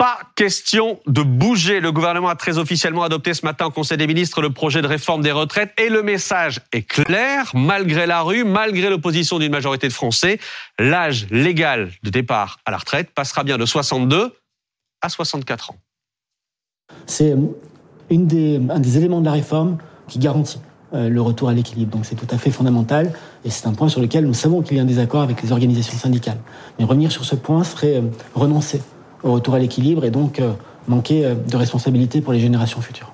Pas question de bouger. Le gouvernement a très officiellement adopté ce matin au Conseil des ministres le projet de réforme des retraites et le message est clair. Malgré la rue, malgré l'opposition d'une majorité de Français, l'âge légal de départ à la retraite passera bien de 62 à 64 ans. C'est un des éléments de la réforme qui garantit euh, le retour à l'équilibre. Donc c'est tout à fait fondamental et c'est un point sur lequel nous savons qu'il y a un désaccord avec les organisations syndicales. Mais revenir sur ce point serait euh, renoncer au retour à l'équilibre et donc euh, manquer euh, de responsabilité pour les générations futures.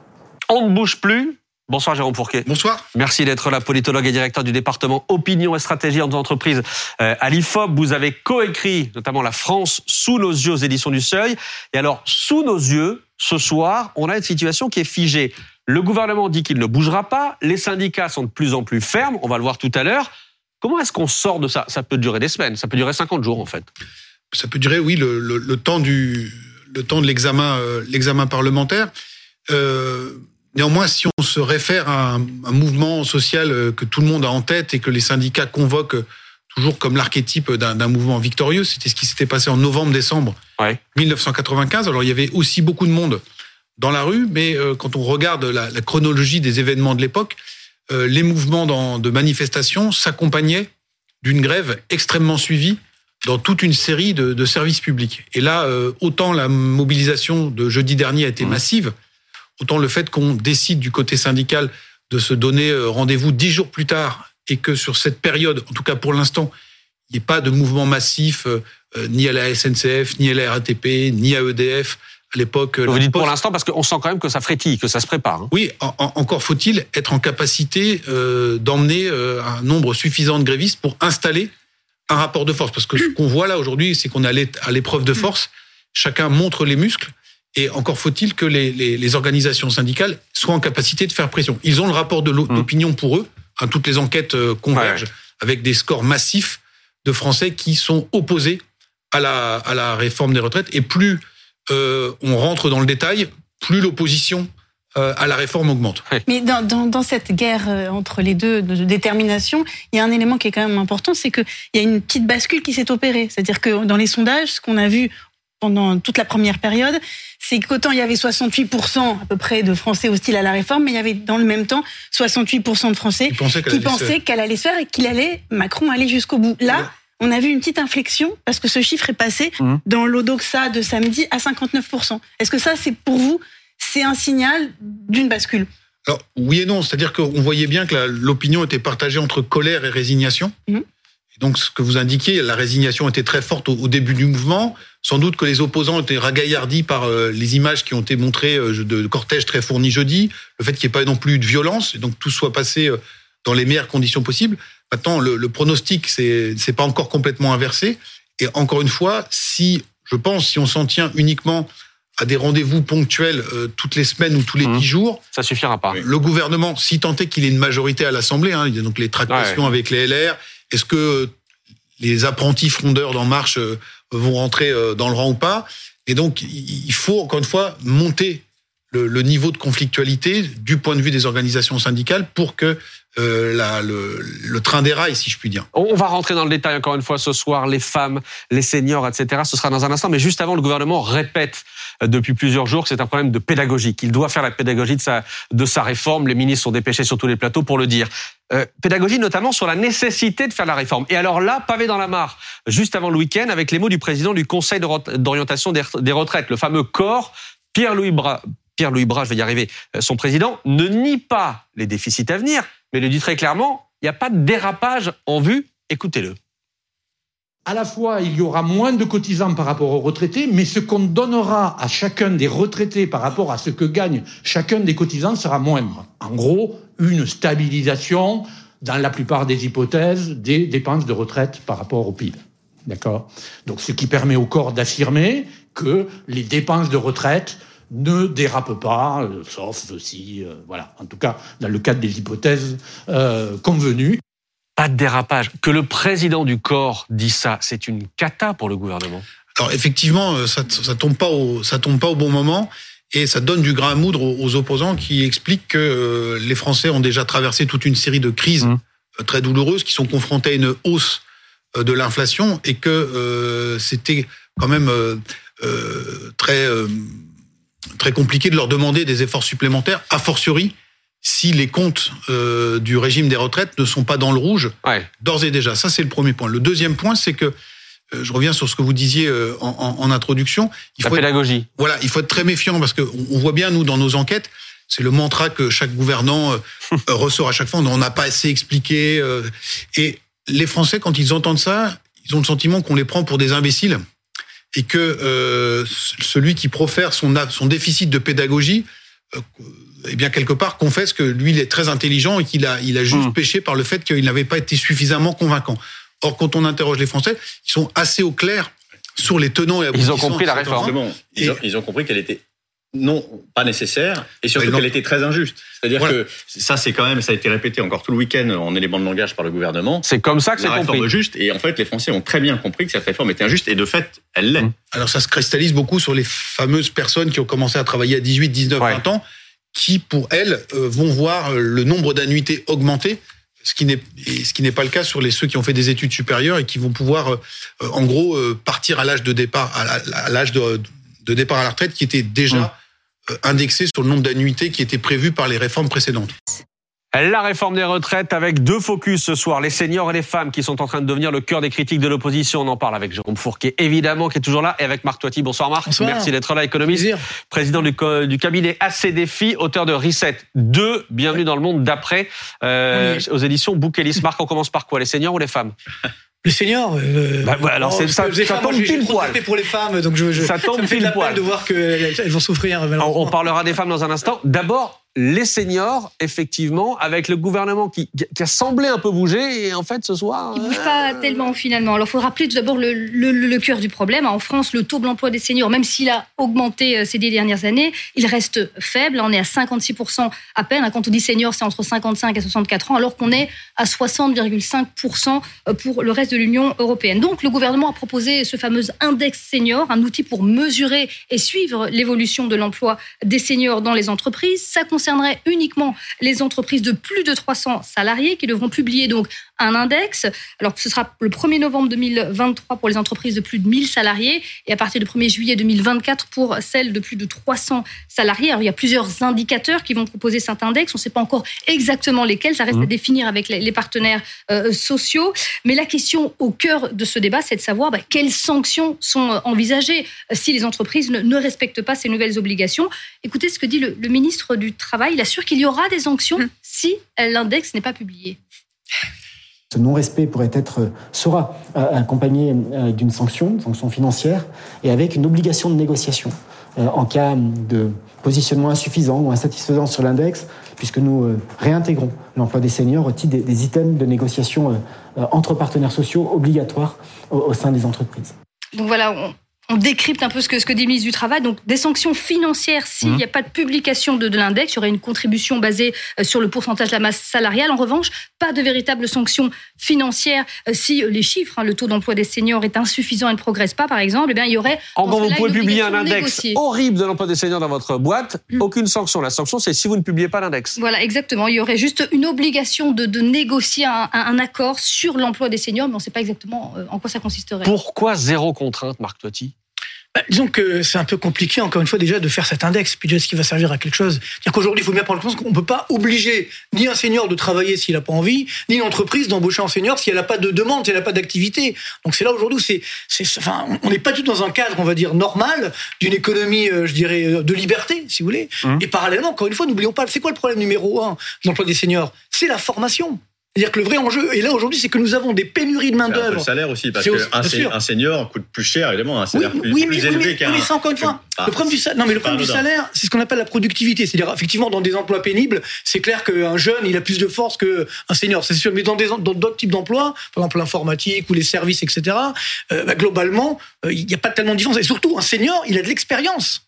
On ne bouge plus. Bonsoir Jérôme Fourquet. Bonsoir. Merci d'être là, politologue et directeur du département Opinion et Stratégie en entreprises euh, à l'IFOP. Vous avez coécrit notamment La France sous nos yeux aux éditions du Seuil. Et alors, sous nos yeux, ce soir, on a une situation qui est figée. Le gouvernement dit qu'il ne bougera pas. Les syndicats sont de plus en plus fermes. On va le voir tout à l'heure. Comment est-ce qu'on sort de ça? Ça peut durer des semaines. Ça peut durer 50 jours, en fait ça peut durer, oui, le, le, le temps du le temps de l'examen euh, l'examen parlementaire. Euh, néanmoins, si on se réfère à un, un, mouvement social euh, que tout le monde a en tête et que les syndicats convoquent toujours comme l'archétype d'un mouvement victorieux, c'était ce qui s'était passé en novembre-décembre ouais. 1995. Alors il y avait aussi beaucoup de monde dans la rue, mais euh, quand on regarde la, la, chronologie des événements de l'époque, les mouvements dans, de manifestation s'accompagnaient d'une grève extrêmement suivie dans toute une série de, de services publics. Et là, euh, autant la mobilisation de jeudi dernier a été mmh. massive, autant le fait qu'on décide du côté syndical de se donner euh, rendez-vous dix jours plus tard et que sur cette période, en tout cas pour l'instant, il n'y ait pas de mouvement massif euh, ni à la SNCF, ni à la RATP, ni à EDF. À l'époque, vous dites pour l'instant parce qu'on sent quand même que ça frétille, que ça se prépare. Hein. Oui, en, en, encore faut-il être en capacité euh, d'emmener un nombre suffisant de grévistes pour installer un rapport de force. Parce que ce qu'on voit là aujourd'hui, c'est qu'on est à l'épreuve de force. Chacun montre les muscles. Et encore faut-il que les, les, les, organisations syndicales soient en capacité de faire pression. Ils ont le rapport de l'opinion pour eux. Hein, toutes les enquêtes euh, convergent ouais. avec des scores massifs de Français qui sont opposés à la, à la réforme des retraites. Et plus euh, on rentre dans le détail, plus l'opposition euh, à la réforme augmente. Mais dans, dans, dans, cette guerre euh, entre les deux de détermination, il y a un élément qui est quand même important, c'est qu'il y a une petite bascule qui s'est opérée. C'est-à-dire que dans les sondages, ce qu'on a vu pendant toute la première période, c'est qu'autant il y avait 68% à peu près de Français hostiles à la réforme, mais il y avait dans le même temps 68% de Français pensaient qui pensaient qu'elle allait se faire et qu'il allait Macron aller jusqu'au bout. Là, ouais. on a vu une petite inflexion parce que ce chiffre est passé mmh. dans l'Odoxa de samedi à 59%. Est-ce que ça, c'est pour vous c'est un signal d'une bascule. Alors, oui et non, c'est-à-dire qu'on voyait bien que l'opinion était partagée entre colère et résignation. Mmh. Et donc, ce que vous indiquiez, la résignation était très forte au, au, début du mouvement. Sans doute que les opposants étaient ragaillardis par euh, les images qui ont été montrées euh, de cortèges très fournis jeudi, le fait qu'il n'y ait pas non plus de violence, et donc tout soit passé euh, dans les meilleures conditions possibles. Maintenant, le, le pronostic, c'est pas encore complètement inversé. Et encore une fois, si, je pense, si on s'en tient uniquement à des rendez-vous ponctuels euh, toutes les semaines ou tous les dix mmh. jours. Ça suffira pas. Le gouvernement, si tant est qu'il ait une majorité à l'Assemblée, hein, il y a donc les tractations ouais. avec les LR, est-ce que les apprentis frondeurs d'En Marche euh, vont rentrer euh, dans le rang ou pas? Et donc, il faut, encore une fois, monter le, le, niveau de conflictualité du point de vue des organisations syndicales pour que euh, la, le, le, train des rails, si je puis dire. On va rentrer dans le détail encore une fois ce soir, les femmes, les seniors, etc. Ce sera dans un instant, mais juste avant, le gouvernement répète euh, depuis plusieurs jours que c'est un problème de pédagogie, qu'il doit faire la pédagogie de sa, de sa réforme. Les ministres sont dépêchés sur tous les plateaux pour le dire. Euh, pédagogie notamment sur la nécessité de faire la réforme. Et alors là, pavé dans la mare, juste avant le week-end, avec les mots du président du Conseil d'orientation des retraites, le fameux corps, Pierre-Louis Bra Pierre-Louis Bras, je vais y arriver, euh, son président, ne nie pas les déficits à venir, mais le dit très clairement, il n'y a pas de dérapage en vue. Écoutez-le. À la fois, il y aura moins de cotisants par rapport aux retraités, mais ce qu'on donnera à chacun des retraités par rapport à ce que gagne chacun des cotisants sera moindre. En gros, une stabilisation dans la plupart des hypothèses des dépenses de retraite par rapport au PIB. D'accord? Donc, ce qui permet au corps d'affirmer que les dépenses de retraite ne dérape pas, euh, sauf si, euh, voilà, en tout cas, dans le cadre des hypothèses euh, convenues. Pas de dérapage. Que le président du corps dit ça, c'est une cata pour le gouvernement. Alors effectivement, ça, ça tombe pas au, ça tombe pas au bon moment. Et ça donne du grain à moudre aux opposants qui expliquent que les Français ont déjà traversé toute une série de crises mmh. très douloureuses, qui sont confrontés à une hausse de l'inflation et que euh, c'était quand même euh, euh, très euh, très compliqué de leur demander des efforts supplémentaires, a fortiori si les comptes euh, du régime des retraites ne sont pas dans le rouge Ouais. d'ores et déjà. Ça, c'est le premier point. Le deuxième point, c'est que euh, je reviens sur ce que vous disiez euh, en, introduction. Il La faut être pédagogie. voilà, il faut être très méfiant parce que on voit bien nous dans nos enquêtes, c'est le mantra que chaque gouvernant ressort à chaque fois. On n'a pas assez expliqué. et les Français, quand ils entendent ça, ils ont le sentiment qu'on les prend pour des imbéciles et que euh, celui qui profère son déficit de pédagogie, euh, eh bien quelque part confesse que lui il est très intelligent et qu'il a il a juste Mm. péché par le fait qu'il n'avait pas été suffisamment convaincant. Or, quand on interroge les Français, ils sont assez au clair sur les tenants et Ils ont aboutissants compris de la réforme. ont, ils ont compris qu'elle était non pas nécessaire et surtout qu'elle était très injuste. C'est-à-dire Voilà. que ça, c'est quand même, ça a été répété encore tout le week-end en éléments de langage par le gouvernement. C'est comme ça que c'est La réforme compris. juste et en fait, les Français ont très bien compris que cette réforme était injuste et de fait, elle l'est. Mm. Alors ça se cristallise beaucoup sur les fameuses personnes qui ont commencé à travailler à 18, 19, Ouais. 20 ans, qui pour elles euh, vont voir euh, le nombre d'annuités augmenter, ce qui n'est et ce qui n'est pas le cas sur les ceux qui ont fait des études supérieures et qui vont pouvoir euh, en gros euh, partir à l'âge de départ à l'âge de, de départ à la retraite qui était déjà Mm. euh, indexé sur le nombre d'annuités qui étaient prévues par les réformes précédentes. La réforme des retraites avec deux focus ce soir, les seniors et les femmes qui sont en train de devenir le cœur des critiques de l'opposition. On en parle avec Jérôme Fourquet, évidemment, qui est toujours là, et avec Marc Toiti. Bonsoir Marc. Bonsoir. Merci d'être là, économiste, président du cabinet AC Défi, auteur de Reset 2, Bienvenue dans le monde d'après, euh, aux éditions Bouquelis. Marc, on commence par quoi, les seniors ou les femmes? Le senior. Euh, Bah, alors, c'est- ça- ça femmes, tombe pile poil. pour les femmes, donc je, je- Ça tombe me fait de pile la poil. de voir qu'elles elles vont souffrir. on parlera des femmes dans un instant. D'abord, les seniors, effectivement, avec le gouvernement qui, qui a semblé un peu bouger, et en fait, ce soir... Il bouge euh, pas tellement finalement. Alors, il faut rappeler tout d'abord le, le, le cœur du problème. En France, le taux de l'emploi des seniors, même s'il a augmenté euh, ces dix dernières années, il reste faible. On est à 56% à peine. Quand on dit senior, c'est entre 55 et 64 ans, alors qu'on est à 60,5% pour le reste de l'Union européenne. Donc, le gouvernement a proposé ce fameux index senior, un outil pour mesurer et suivre l'évolution de l'emploi des seniors dans les entreprises. Ça concernerait uniquement les entreprises de plus de 300 salariés qui devront publier donc un index. Alors, ce sera le 1er novembre 2023 pour les entreprises de plus de 1000 salariés et à partir du 1er juillet 2024 pour celles de plus de 300 salariés. Alors, il y a plusieurs indicateurs qui vont proposer cet index. On ne sait pas encore exactement lesquels. Ça reste à définir avec les, partenaires euh, sociaux. Mais la question au cœur de ce débat, c'est de savoir bah, quelles sanctions sont euh, envisagées euh, si les entreprises ne, ne respectent pas ces nouvelles obligations. Écoutez ce que dit le, le ministre du Travail. Il assure qu'il y aura des sanctions si euh, l'index n'est pas publié. Ce non-respect pourrait être, sera euh, accompagné euh, d'une sanction, une sanction financière, et avec une obligation de négociation euh, en cas de positionnement insuffisant ou insatisfaisant sur l'index, puisque nous réintégrons l'emploi des seniors au titre des, items de négociation entre partenaires sociaux obligatoires au, sein des entreprises. Donc voilà, on décrypte un peu ce que, ce que dit ministre du Travail. Donc des sanctions financières s'il n'y a pas de publication de, de l'index. Il y aurait une contribution basée euh, sur le pourcentage de la masse salariale. En revanche, pas de véritable sanctions financières euh, si euh, les chiffres, hein, le taux d'emploi des seniors est insuffisant et ne progresse pas, par exemple. Eh bien, il y aurait En dans gros, ce vous pouvez publier un index négocier. horrible de l'emploi des seniors dans votre boîte, aucune sanction. La sanction, c'est si vous ne publiez pas l'index. Voilà, exactement. Il y aurait juste une obligation de, de négocier un, un- accord sur l'emploi des seniors, mais on ne sait pas exactement en quoi ça consisterait. Pourquoi zéro contrainte, Marc Toiti? Disons que c'est un peu compliqué, encore une fois, déjà, de faire cet index. Puis déjà, est-ce qu'il va servir à quelque chose? C'est-à-dire qu'aujourd'hui, il faut bien prendre conscience qu'on ne peut pas obliger ni un senior de travailler s'il n'a pas envie, ni une entreprise d'embaucher un senior si elle n'a pas de demande, si elle n'a pas d'activité. Donc c'est là aujourd'hui, c'est, c'est, enfin, on n'est pas du tout dans un cadre, on va dire, normal d'une économie, euh, je dirais, euh, de liberté, si vous voulez. Et parallèlement, encore une fois, n'oublions pas, c'est quoi le problème numéro un de l'emploi des seniors? C'est la formation. C'est-à-dire que le vrai enjeu, et là aujourd'hui, c'est que nous avons des pénuries de main-d'œuvre. le salaire aussi, parce qu'un senior coûte plus cher, évidemment, un Oui, salaire plus, oui, plus mais, oui, élevé mais, qu'un. oui, mais ça, encore une fois, Ah, le problème du salaire, non, mais le problème du salaire, c'est ce qu'on appelle la productivité. C'est-à-dire, effectivement, dans des emplois pénibles, c'est clair qu'un jeune, il a plus de force qu'un senior, c'est sûr. Mais dans des, dans d'autres types d'emplois, par exemple l'informatique ou les services, etc., euh, bah, globalement, euh, il n'y a pas tellement de différence. Et surtout, un senior, il a de l'expérience.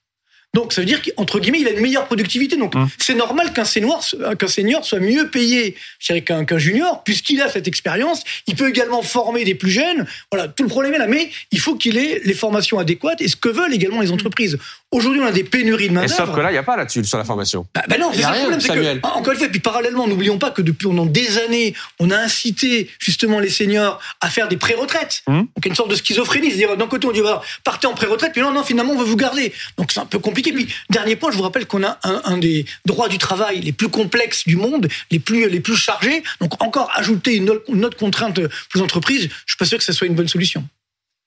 Donc ça veut dire qu'entre guillemets, il a une meilleure productivité. Donc Hum. c'est normal qu'un senior, qu'un senior soit mieux payé qu'un qu'un junior, puisqu'il a cette expérience. Il peut également former des plus jeunes. Voilà, tout le problème est là. Mais il faut qu'il ait les formations adéquates et ce que veulent également les entreprises. Aujourd'hui, on a des pénuries de main Et sauf que là, il n'y a pas là-dessus sur la formation. bah, bah non, c'est ça le rien, problème, c'est Samuel. que, encore une fois, et puis parallèlement, n'oublions pas que depuis pendant des années, on a incité justement les seniors à faire des pré-retraites. Hum. Donc il y a une sorte de schizophrénie, c'est-à-dire d'un côté on dit bah, partez en pré-retraite, puis non, non, finalement on veut vous garder. Donc c'est un peu compliqué. Puis dernier point, je vous rappelle qu'on a un, un des droits du travail les plus complexes du monde, les plus les plus chargés. Donc encore ajouter une autre, une autre contrainte pour les entreprises, je suis pas sûr que ça soit une bonne solution.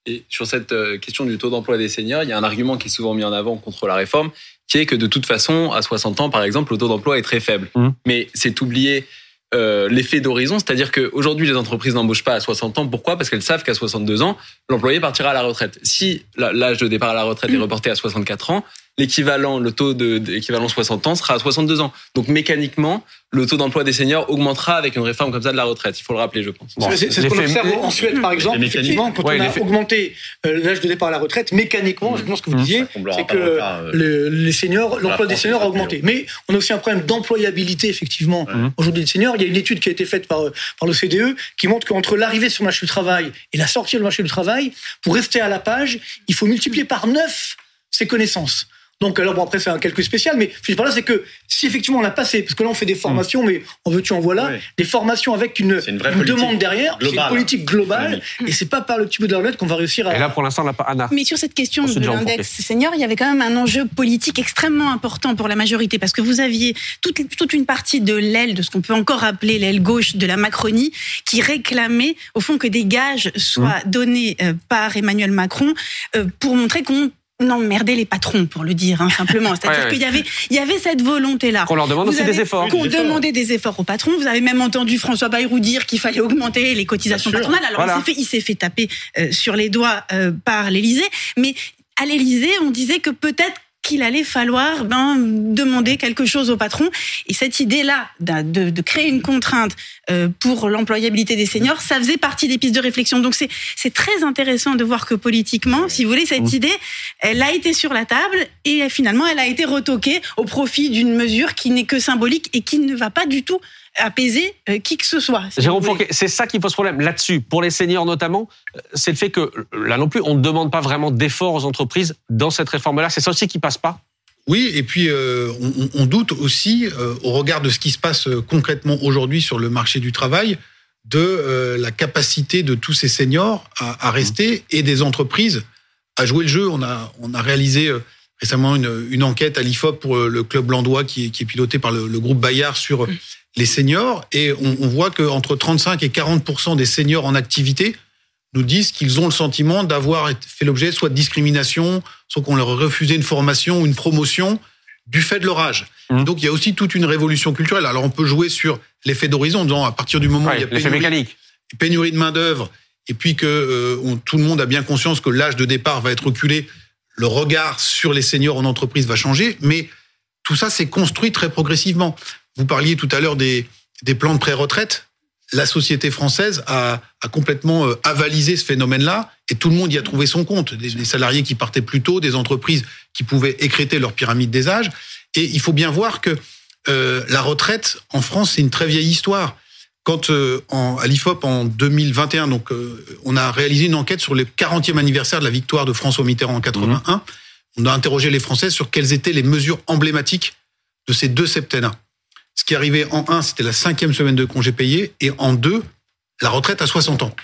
Et sur cette euh, question du taux d'emploi des seniors, il y a un argument qui est souvent mis en avant contre la réforme, qui est que de toute façon, à 60 ans, par exemple, le taux d'emploi est très faible. Mhm. Mais c'est oublier euh, l'effet d'horizon, c'est-à-dire qu'aujourd'hui, les entreprises n'embauchent pas à 60 ans. Pourquoi? Parce qu'elles savent qu'à 62 ans, l'employé partira à la retraite. Si l'âge de départ à la retraite est reporté à 64 ans, l'équivalent, le taux de, d'équivalent 60 ans sera à 62 ans. Donc mécaniquement, le taux d'emploi des seniors augmentera avec une réforme comme ça de la retraite. Il faut le rappeler, je pense. Bon, c'est ce qu'on observe en Suède, par exemple. Effectivement, quand Ouais, on a augmenté euh, l'âge de départ à la retraite, mécaniquement, je pense ce que vous Mmh. disiez, c'est le que euh, le- les seniors, l'emploi des seniors a augmenté. Mais on a aussi un problème d'employabilité, effectivement, Mmh. aujourd'hui des seniors. Il y a une étude qui a été faite par, euh, par le CDE qui montre qu'entre l'arrivée sur le marché du travail et la sortie du marché du travail, pour rester à la page, il faut multiplier par 9 ses connaissances. Donc, alors bon, après, c'est un calcul spécial, mais je dis par là, c'est que si effectivement on l'a passé, parce que là on fait des formations, mais en veux-tu, en voilà, Oui. des formations avec une, une vraie une politique demande derrière, c'est une politique globale, et c'est pas par le petit bout de la lunette qu'on va réussir à. Et là, pour l'instant, on n'a pas Anna. Mais sur cette question de l'index senior, il y avait quand même un enjeu politique extrêmement important pour la majorité, parce que vous aviez toute, toute une partie de l'aile, de ce qu'on peut encore appeler l'aile gauche de la Macronie, qui réclamait au fond que des gages soient Mmh. donnés euh, par Emmanuel Macron euh, pour montrer qu'on emmerdait les patrons, pour le dire hein, simplement. C'est-à-dire Ouais, ouais. qu'il y avait, il y avait cette volonté-là. Qu'on leur demande Vous aussi avez- des efforts. Qu'on demandait des efforts aux patrons. Vous avez même entendu François Bayrou dire qu'il fallait augmenter les cotisations patronales. Alors Voilà. il s'est fait, il s'est fait taper euh, sur les doigts euh, par l'Élysée, mais à l'Élysée, on disait que peut-être qu'il allait falloir ben, demander quelque chose aux patrons. Et cette idée-là de, de créer une contrainte euh, pour l'employabilité des seniors, ça faisait partie des pistes de réflexion. Donc c'est très intéressant de voir que politiquement, si vous voulez, cette idée, elle a été sur la table et finalement, elle a été retoquée au profit d'une mesure qui n'est que symbolique et qui ne va pas du tout apaiser euh, qui que ce soit. si Jérôme vous voulez. Fourquet, c'est ça qui pose problème là-dessus. Pour les seniors notamment, euh, c'est le fait que là non plus, on ne demande pas vraiment d'efforts aux entreprises dans cette réforme-là. C'est ça aussi qui passe pas. Oui, et puis euh, on, doute aussi, euh, au regard de ce qui se passe euh, concrètement aujourd'hui sur le marché du travail, de euh, la capacité de tous ces seniors à, à rester et des entreprises à jouer le jeu. On a, on a réalisé euh, récemment une, une enquête à l'IFOP pour euh, le club Landois qui est, qui est piloté par le, le groupe Bayard sur euh, les seniors et on, on voit qu'entre 35 et 40% des seniors en activité nous disent qu'ils ont le sentiment d'avoir fait l'objet soit de discrimination, soit qu'on leur a refusé une formation ou une promotion du fait de leur âge. Mhm. Donc il y a aussi toute une révolution culturelle. Alors on peut jouer sur l'effet d'horizon, en disant à partir du moment où il y a pénurie, mécanique. pénurie de main d'œuvre et puis que euh, on- tout le monde a bien conscience que l'âge de départ va être reculé, le regard sur les seniors en entreprise va changer, mais tout ça s'est construit très progressivement. Vous parliez tout à l'heure des, des plans de pré-retraite. La société française a, a complètement euh, avalisé ce phénomène-là et tout le monde y a trouvé son compte. Des, des salariés qui partaient plus tôt, des entreprises qui pouvaient écréter leur pyramide des âges. Et il faut bien voir que euh, la retraite en France, c'est une très vieille histoire. Quand euh, en, à l'IFOP en 2021, donc euh, on a réalisé une enquête sur le 40e anniversaire de la victoire de François Mitterrand en 81. On a interrogé les Français sur quelles étaient les mesures emblématiques de ces deux septennats. Ce qui arrivait en 1, c'était la cinquième semaine de congé payé, et en 2, la retraite à 60 ans.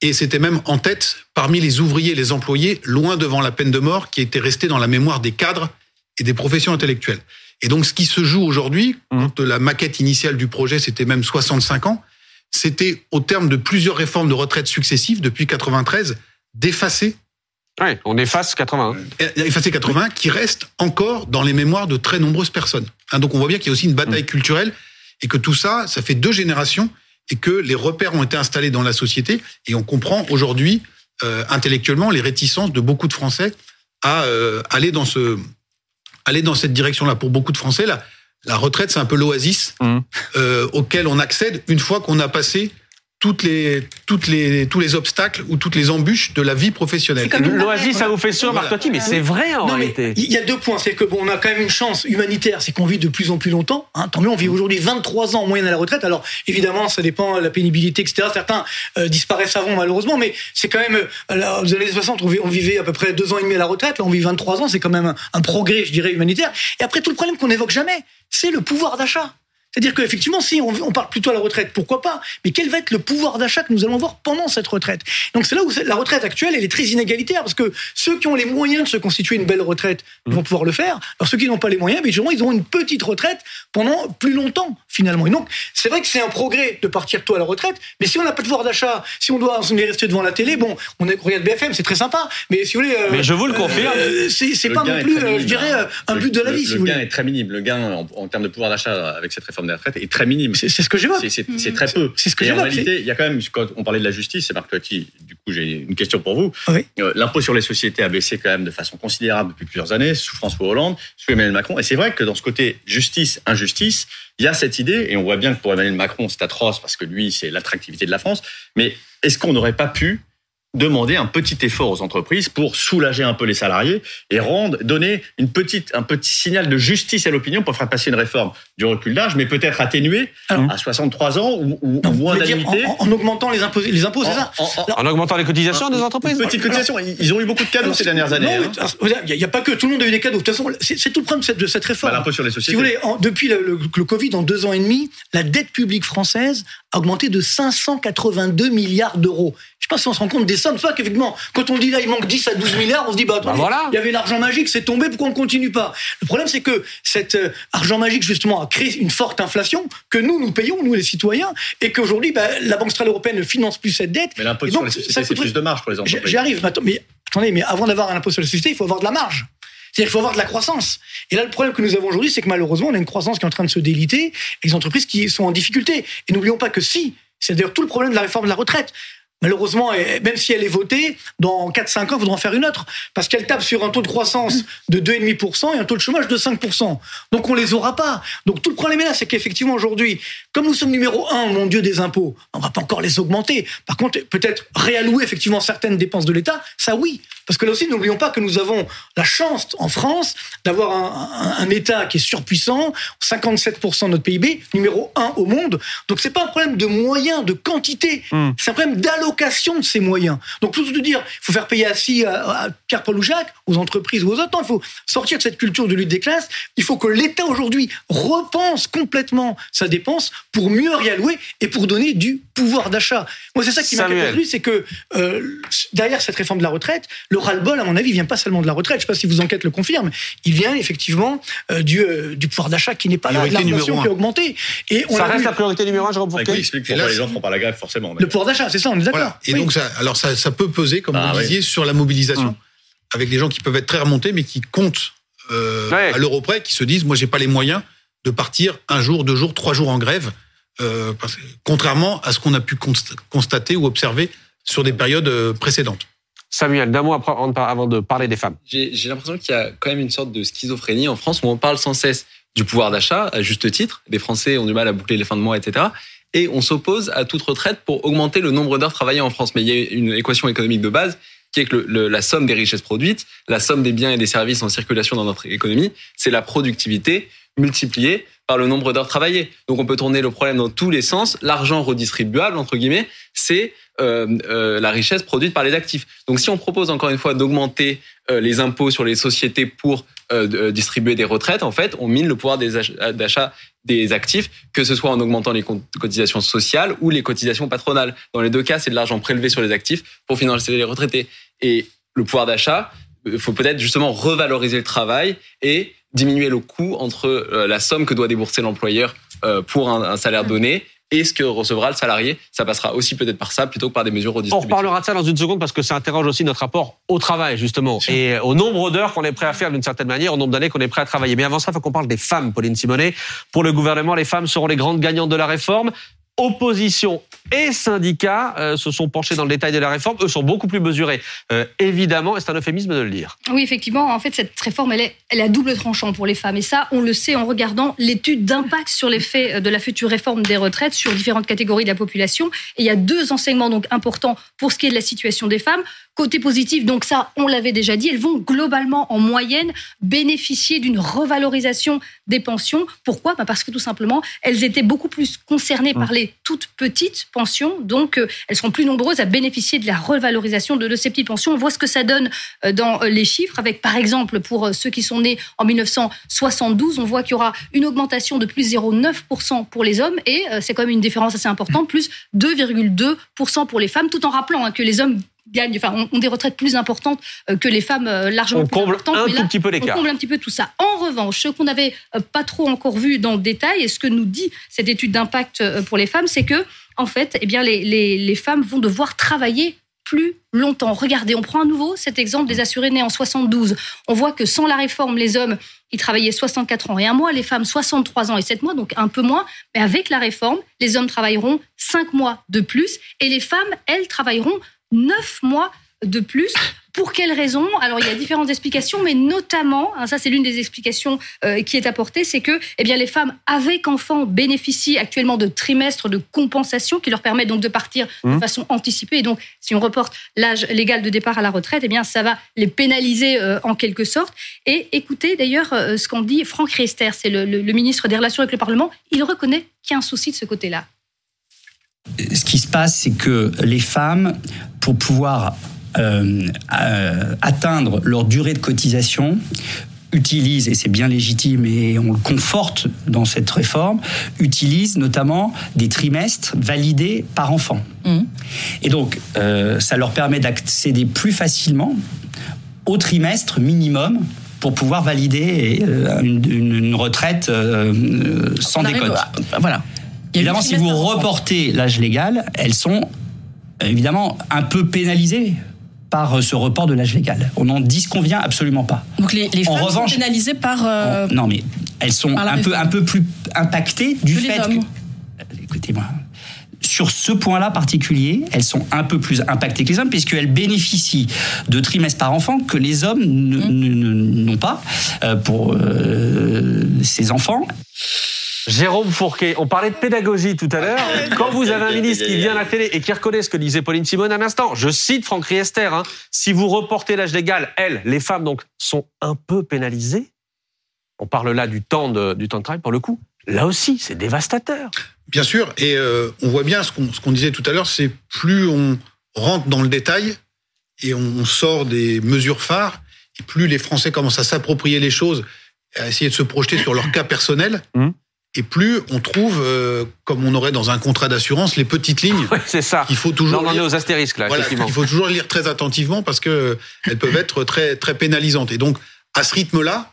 Et c'était même en tête parmi les ouvriers et les employés, loin devant la peine de mort, qui était restée dans la mémoire des cadres et des professions intellectuelles. Et donc, ce qui se joue aujourd'hui, Mhm. quand la maquette initiale du projet, c'était même 65 ans, c'était au terme de plusieurs réformes de retraite successives depuis 93, d'effacer Ouais, on efface 80. effacé 80 qui reste encore dans les mémoires de très nombreuses personnes. Hein, donc on voit bien qu'il y a aussi une bataille culturelle et que tout ça, ça fait deux générations et que les repères ont été installés dans la société et on comprend aujourd'hui euh, intellectuellement les réticences de beaucoup de Français à euh, aller dans ce aller dans cette direction-là. Pour beaucoup de Français, la, la retraite c'est un peu l'oasis Mhm. euh, auquel on accède une fois qu'on a passé toutes les, toutes les, tous les obstacles ou toutes les embûches de la vie professionnelle. C'est comme une L'Oasis, ça vous fait sûr, Marc Totti, mais c'est vrai en Non, réalité. il y a deux points. C'est que bon, on a quand même une chance humanitaire, c'est qu'on vit de plus en plus longtemps. Hein, tant mieux, on vit aujourd'hui 23 ans en moyenne à la retraite. Alors évidemment, ça dépend de la pénibilité, etc. Certains euh, disparaissent avant, malheureusement, mais c'est quand même. euh, alors, aux années 60, on vi- on vivait à peu près deux ans et demi à la retraite. Là, on vit 23 ans. C'est quand même un, un progrès, je dirais, humanitaire. Et après, tout le problème qu'on n'évoque jamais, c'est le pouvoir d'achat. C'est-à-dire qu'effectivement, si on, on part plutôt à la retraite, pourquoi pas? Mais quel va être le pouvoir d'achat que nous allons avoir pendant cette retraite? Donc c'est là où la retraite actuelle, elle est très inégalitaire, parce que ceux qui ont les moyens de se constituer une belle retraite vont pouvoir le faire. Alors ceux qui n'ont pas les moyens, justement, ils auront une petite retraite pendant plus longtemps, finalement. Et donc, c'est vrai que c'est un progrès de partir tôt à la retraite, mais si on n'a pas de pouvoir d'achat, si on doit on est resté devant la télé, bon, on, est, regarde BFM, c'est très sympa, mais si vous voulez... euh, Mais je vous le confirme. euh, c'est c'est Le pas gain non plus, euh, je dirais, hein. euh, un Le- but de la le- vie, si Le vous gain voulez. est très minime. Le gain en, en termes de pouvoir d'achat avec cette réforme des retraites est très minime. C'est ce que j'évoque. C'est- C'est c'est très peu. C'est ce que en réalité, il y a quand même, quand on parlait de la justice, c'est Marc Totti, du coup j'ai une question pour vous. Oui. Euh, L'impôt sur les sociétés a baissé quand même de façon considérable depuis plusieurs années, sous François Hollande, sous Emmanuel Macron. Et c'est vrai que dans ce côté justice, injustice, il y a cette idée, et on voit bien que pour Emmanuel Macron c'est atroce parce que lui c'est l'attractivité de la France, mais est-ce qu'on n'aurait pas pu demander un petit effort aux entreprises pour soulager un peu les salariés et rendre, donner une petite, un petit signal de justice à l'opinion pour faire passer une réforme du recul d'âge, mais peut-être atténuée à 63 ans ou, Non, moins d'annuité. en, en augmentant les impôts, les impôts, c'est ça En- en- En augmentant les cotisations des entreprises petite cotisation. Ils ont eu beaucoup de cadeaux Alors, ces dernières années. non, hein. Il n'y a, pas que tout le monde a eu des cadeaux. De toute façon, c'est tout le problème de cette, de cette Bah, réforme. L'impôt sur les si sociétés. vous voulez, en- depuis le, le- le Covid, en deux ans et demi, la dette publique française a augmenté de 582 milliards d'euros. Je sais pas si on se rend compte des sommes. C'est pas qu'effectivement, quand on dit là, il manque 10 à 12 milliards, on se dit, bah, attendez, Bah voilà. il y avait l'argent magique, c'est tombé, pourquoi on continue pas? Le problème, c'est que cet euh, argent magique, justement, a créé une forte inflation que nous, nous payons, nous, les citoyens, et qu'aujourd'hui, bah, la Banque centrale européenne ne finance plus cette dette. Mais l'impôt sur donc, les ça sociétés, c'est plus de marge pour les J'y entreprises. j'y arrive. Mais, attends- mais attendez, mais avant d'avoir un impôt sur la société, il faut avoir de la marge. C'est-à-dire qu'il faut avoir de la croissance. Et là, le problème que nous avons aujourd'hui, c'est que malheureusement, on a une croissance qui est en train de se déliter et les entreprises qui sont en difficulté. Et n'oublions pas que si, c'est d'ailleurs tout le problème de la réforme de la retraite. Malheureusement, même si elle est votée, dans 4-5 ans, il faudra en faire une autre. Parce qu'elle tape sur un taux de croissance de 2,5% et un taux de chômage de 5%. Donc on les aura pas. Donc tout le problème est là, c'est qu'effectivement aujourd'hui, comme nous sommes numéro un, mon Dieu, des impôts, on va pas encore les augmenter. Par contre, peut-être réallouer effectivement certaines dépenses de l'État, ça oui. Parce que là aussi, n'oublions pas que nous avons la chance en France d'avoir un, un- un État qui est surpuissant, 57% de notre PIB, numéro 1 au monde. Donc c'est pas un problème de moyens, de quantité, c'est un problème d'allocation de ces moyens. Donc plutôt de dire, il faut faire payer assis à, à Pierre Paul ou Jacques, aux entreprises ou aux autres, non, il faut sortir de cette culture de lutte des classes. Il faut que l'État aujourd'hui repense complètement sa dépense pour mieux réallouer et pour donner du pouvoir d'achat. Moi, c'est ça qui m'inquiète Samuel. aujourd'hui, c'est que euh, derrière cette réforme de la retraite, le ras-le-bol, à mon avis, vient pas seulement de la retraite. Je sais pas si vos enquêtes le confirment. Il vient effectivement euh, du, euh, du pouvoir d'achat qui n'est pas là, de l'inflation qui a augmenté. Et on Ça a reste vu la priorité numéro un, Jérôme Bah, Fourquet explique là, les gens font pas la grève, forcément. mais- le pouvoir d'achat, c'est ça, on est d'accord. Voilà. Et Oui. donc, ça, alors ça, ça peut peser, comme Ah, vous disiez, sur la mobilisation, avec des gens qui peuvent être très remontés, mais qui comptent euh, Ouais. à l'euro près, qui se disent, moi, j'ai pas les moyens de partir un jour, deux jours, trois jours en grève, euh, parce que- contrairement à ce qu'on a pu const- constater ou observer sur des périodes précédentes. Samuel, d'un mot avant de parler des femmes. J'ai l'impression qu'il y a quand même une sorte de schizophrénie en France où on parle sans cesse du pouvoir d'achat, à juste titre. Les Français ont du mal à boucler les fins de mois, etc. Et on s'oppose à toute retraite pour augmenter le nombre d'heures travaillées en France. Mais il y a une équation économique de base qui est que la somme des richesses produites, la somme des biens et des services en circulation dans notre économie, c'est la productivité multipliée par le nombre d'heures travaillées. Donc on peut tourner le problème dans tous les sens. L'argent redistribuable, entre guillemets, c'est euh, euh, la richesse produite par les actifs. Donc si on propose encore une fois d'augmenter euh, les impôts sur les sociétés pour distribuer des retraites, en fait, on mine le pouvoir d'achat des actifs, que ce soit en augmentant les co- cotisations sociales ou les cotisations patronales. Dans les deux cas, c'est de l'argent prélevé sur les actifs pour financer les retraités. Et le pouvoir d'achat, il faut peut-être justement revaloriser le travail et diminuer le coût entre euh, la somme que doit débourser l'employeur euh, pour un, un salaire donné et ce que recevra le salarié. Ça passera aussi peut-être par ça plutôt que par des mesures On redistributives. reparlera de ça dans une seconde parce que ça interroge aussi notre rapport au travail, justement, et au nombre d'heures qu'on est prêt à faire d'une certaine manière, au nombre d'années qu'on est prêt à travailler. Mais avant ça, il faut qu'on parle des femmes, Pauline Simonet. Pour le gouvernement, les femmes seront les grandes gagnantes de la réforme. Opposition et syndicats euh, se sont penchés dans le détail de la réforme. Eux sont beaucoup plus mesurés, euh, évidemment, et c'est un euphémisme de le dire. Oui, effectivement, en fait, cette réforme, elle est, elle est à double tranchant pour les femmes. Et ça, on le sait en regardant l'étude d'impact sur l'effet de la future réforme des retraites sur différentes catégories de la population. Et il y a deux enseignements donc importants pour ce qui est de la situation des femmes. Côté positif, donc ça, on l'avait déjà dit, elles vont globalement, en moyenne, bénéficier d'une revalorisation des pensions. Pourquoi? Bah Parce que tout simplement, elles étaient beaucoup plus concernées par les toutes petites pensions. Donc, euh, elles seront plus nombreuses à bénéficier de la revalorisation de, de, ces petites pensions. On voit ce que ça donne euh, dans les chiffres, avec par exemple, pour euh, ceux qui sont nés en 1972, on voit qu'il y aura une augmentation de plus 0,9% pour les hommes, et c'est quand même une différence assez importante, plus 2,2% pour les femmes, tout en rappelant hein, que les hommes gagnent, enfin, ont des retraites plus importantes euh, que les femmes euh, largement on plus comble importantes. un mais tout petit peu. On comble un petit peu tout ça. En revanche, ce qu'on n'avait euh, pas trop encore vu dans le détail et ce que nous dit cette étude d'impact pour les femmes, c'est que, en fait, eh bien, les, les, les femmes vont devoir travailler plus longtemps. Regardez, on prend à nouveau cet exemple des assurés nés en 72. On voit que sans la réforme, les hommes, ils travaillaient 64 ans et un mois, les femmes 63 ans et 7 mois, donc un peu moins. Mais avec la réforme, les hommes travailleront 5 mois de plus et les femmes, elles, travailleront 9 mois de plus. Pour quelles raisons? Alors, il y a différentes explications, mais notamment, hein, ça c'est l'une des explications euh, qui est apportée, c'est que eh bien, les femmes avec enfants bénéficient actuellement de trimestres de compensation qui leur permettent donc de partir de Mmh. façon anticipée. Et donc, si on reporte l'âge légal de départ à la retraite, eh bien, ça va les pénaliser euh, en quelque sorte. Et écoutez d'ailleurs euh, ce qu'en dit Franck Riester, c'est le, le- le ministre des Relations avec le Parlement. Il reconnaît qu'il y a un souci de ce côté-là. Ce qui se passe, c'est que les femmes, pour pouvoir euh, euh, atteindre leur durée de cotisation, utilisent, et c'est bien légitime et on le conforte dans cette réforme, utilisent notamment des trimestres validés par enfant. Et donc, euh, ça leur permet d'accéder plus facilement au trimestre minimum pour pouvoir valider une, une- une retraite euh, sans décote. à- Voilà. Évidemment, si vous reportez l'âge légal, elles sont évidemment un peu pénalisées par euh, ce report de l'âge légal. On n'en disconvient absolument pas. Donc les, les En femmes revanche- sont pénalisées par. euh, non, mais elles sont un peu, un peu plus impactées du Que fait que. Écoutez-moi. Sur ce point-là particulier, elles sont un peu plus impactées que les hommes, puisqu'elles bénéficient de trimestres par enfant que les hommes Mmh. n'ont pas euh, pour euh, ces enfants. Jérôme Fourquet, on parlait de pédagogie tout à l'heure. Quand vous avez un ministre qui vient à la télé et qui reconnaît ce que disait Pauline Simone un instant, je cite Franck Riester, hein, si vous reportez l'âge légal, elles, les femmes donc, sont un peu pénalisées. On parle là du temps de, du temps de travail pour le coup. Là aussi, c'est dévastateur. Bien sûr, et euh, on voit bien ce qu'on ce qu'on disait tout à l'heure, c'est plus on rentre dans le détail et on sort des mesures phares, et plus les Français commencent à s'approprier les choses, à essayer de se projeter sur leur cas personnel, Mhm. Et plus on trouve, euh, comme on aurait dans un contrat d'assurance, les petites lignes Ouais, c'est ça. qu'il faut toujours on en est lire. aux astérisques, là, Voilà, il faut toujours lire très attentivement parce que euh, elles peuvent être très très pénalisantes. Et donc à ce rythme-là,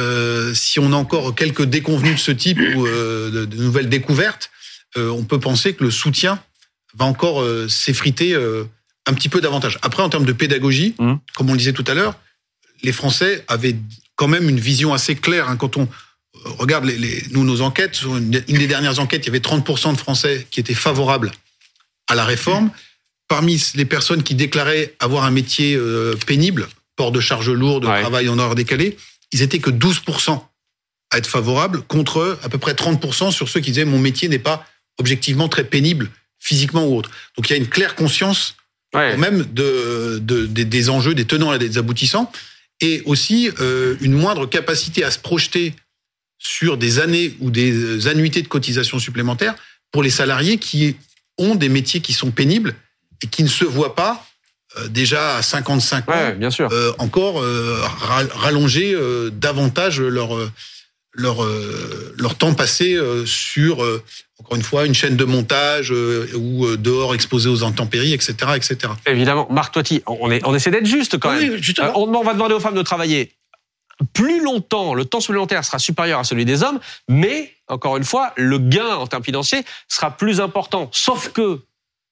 euh, si on a encore quelques déconvenus de ce type ou euh, de, de nouvelles découvertes, on peut penser que le soutien va encore s'effriter un petit peu davantage. Après, en termes de pédagogie, Mhm. comme on le disait tout à l'heure, les Français avaient quand même une vision assez claire. hein, quand on regarde les, les- nous nos enquêtes, sur une, une des dernières enquêtes, il y avait 30% de Français qui étaient favorables à la réforme. Parmi les personnes qui déclaraient avoir un métier euh, pénible, port de charges lourdes, Ouais. travail en heure décalée, ils étaient que 12% à être favorables, contre à peu près 30% sur ceux qui disaient mon métier n'est pas objectivement très pénible, physiquement ou autre. Donc il y a une claire conscience Ouais. quand même de, de- des- des enjeux, des tenants et des aboutissants, et aussi euh, une moindre capacité à se projeter sur des années ou des annuités de cotisation supplémentaires pour les salariés qui ont des métiers qui sont pénibles et qui ne se voient pas euh, déjà à 55 ans Ouais, bien sûr. euh, encore euh, ra- rallonger euh, davantage leur euh, leur euh, leur temps passé euh, sur euh, encore une fois une chaîne de montage euh, ou euh, dehors exposé aux intempéries, etc., etc. Évidemment. Marc Toiti, on, est, on essaie d'être juste quand Oui, même. Euh, on va demander aux femmes de travailler plus longtemps, le temps supplémentaire sera supérieur à celui des hommes, mais, encore une fois, le gain en termes financiers sera plus important. Sauf que,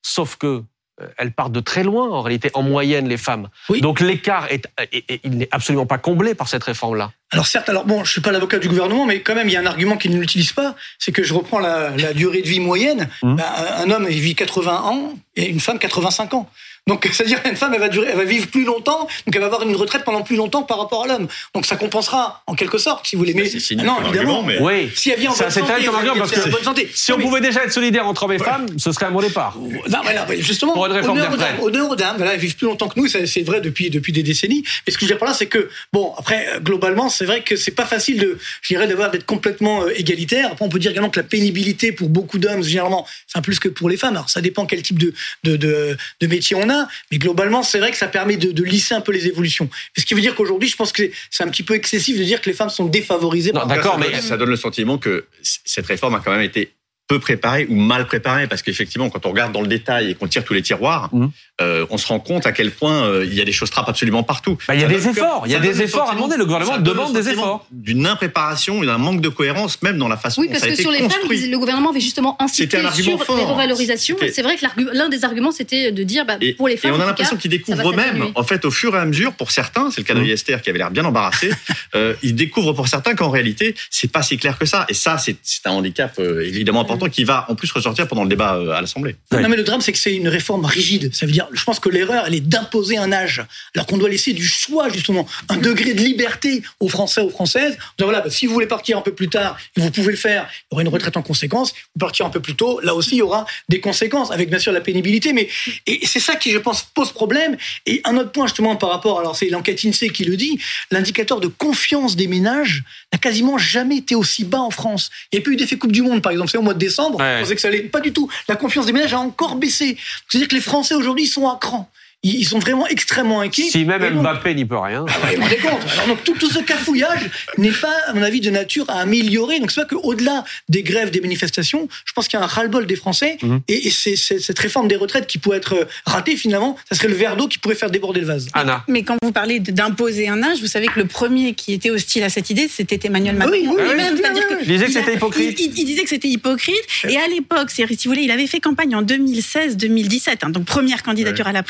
sauf que, euh, elles partent de très loin, en réalité, en moyenne, les femmes. Donc l'écart, est, est- est- il n'est absolument pas comblé par cette réforme-là. Alors certes, alors bon, je suis pas l'avocat du gouvernement, mais quand même, il y a un argument qu'ils n'utilisent pas, c'est que je reprends la, la durée de vie moyenne. Mmh. Ben, un homme, il vit 80 ans et une femme 85 ans. Donc, c'est-à-dire une femme, elle va durer, elle va vivre plus longtemps, donc elle va avoir une retraite pendant plus longtemps par rapport à l'homme. Donc ça compensera en quelque sorte, si vous voulez. Mais non, évidemment. mais- Oui, Si elle vit en ça bonne c'est santé, parce en que bonne santé. si on mais- pouvait déjà être solidaire entre hommes et femmes, ce serait un bon départ. Ben voilà, oui, justement, Pour une réforme honneur aux dames, honneur aux dames, voilà, elles vivent plus longtemps que nous, c'est vrai depuis depuis des décennies. Mais ce que je veux dire par là, c'est que bon, après euh, globalement, c'est vrai que c'est pas facile de, je dirais, d'avoir d'être complètement euh, égalitaire. Après, on peut dire également que la pénibilité pour beaucoup d'hommes, généralement, c'est un plus que pour les femmes. Alors, ça dépend quel type de de de, de métier on a, mais globalement, c'est vrai que ça permet de, de lisser un peu les évolutions. Ce qui veut dire qu'aujourd'hui, je pense que c'est un petit peu excessif de dire que les femmes sont défavorisées. Non, d'accord, mais- ça. donne le sentiment que cette réforme a quand même été peu préparée ou mal préparée parce qu'effectivement quand on regarde dans le détail et qu'on tire tous les tiroirs Mhm. euh, on se rend compte à quel point euh, il y a des choses trappes absolument partout Bah, il y a Ça des efforts, il y a des efforts à demander. Le gouvernement demande des efforts. d'une impréparation et d'un manque de cohérence même dans la façon Oui, dont parce ça a que été sur les construit femmes, le gouvernement avait justement insisté un sur fort. les revalorisations. C'est vrai que l'un des arguments, c'était de dire, bah, Et, pour les et femmes, on a l'impression qu'ils découvrent eux-mêmes, en fait, au fur et à mesure, pour certains, c'est le cas de Esther qui avait l'air bien embarrassé, euh, ils découvrent pour certains qu'en réalité, c'est pas si clair que ça. Et ça, c'est un handicap évidemment important qui va en plus ressortir pendant le débat euh, à l'Assemblée. Non, mais le drame, c'est que c'est une réforme rigide. Ça veut dire, je pense que l'erreur, elle est d'imposer un âge, alors qu'on doit laisser du choix, justement, un degré de liberté aux Français, aux Françaises. Donc voilà, bah, si vous voulez partir un peu plus tard, vous pouvez le faire, il y aura une retraite en conséquence. Vous partir un peu plus tôt, là aussi, il y aura des conséquences, avec bien sûr la pénibilité. Mais et c'est ça qui, je pense, pose problème. Et un autre point, justement, par rapport, alors c'est l'enquête INSEE qui le dit, l'indicateur de confiance des ménages n'a quasiment jamais été aussi bas en France. Il n'y a pas eu d'effet Coupe du Monde, par exemple, c'est au mois de décembre. Ouais. On pensait que ça allait pas du tout. La confiance des ménages a encore baissé. C'est-à-dire que les Français aujourd'hui sont à cran. Ils sont vraiment extrêmement inquiets. Si même donc- Mbappé n'y peut rien. ah ouais, vous vous rendez compte Alors donc tout, tout ce cafouillage n'est pas, à mon avis, de nature à améliorer. Donc c'est vrai qu'au-delà des grèves, des manifestations, je pense qu'il y a un ras-le-bol des Français. Mhm. Et, et c'est c'est- cette réforme des retraites qui pourrait être euh, ratée finalement, ça serait le verre d'eau qui pourrait faire déborder le vase. Anna. Mais quand vous parlez d'imposer un âge, vous savez que le premier qui était hostile à cette idée, c'était Emmanuel Macron Oui, oui, oui, lui-même. oui, C'est-à-dire oui, que Il disait que c'était hypocrite. Il, il- il disait que c'était hypocrite. Et à l'époque, si vous voulez, il avait fait campagne en 2016-2017, hein, donc première candidature à la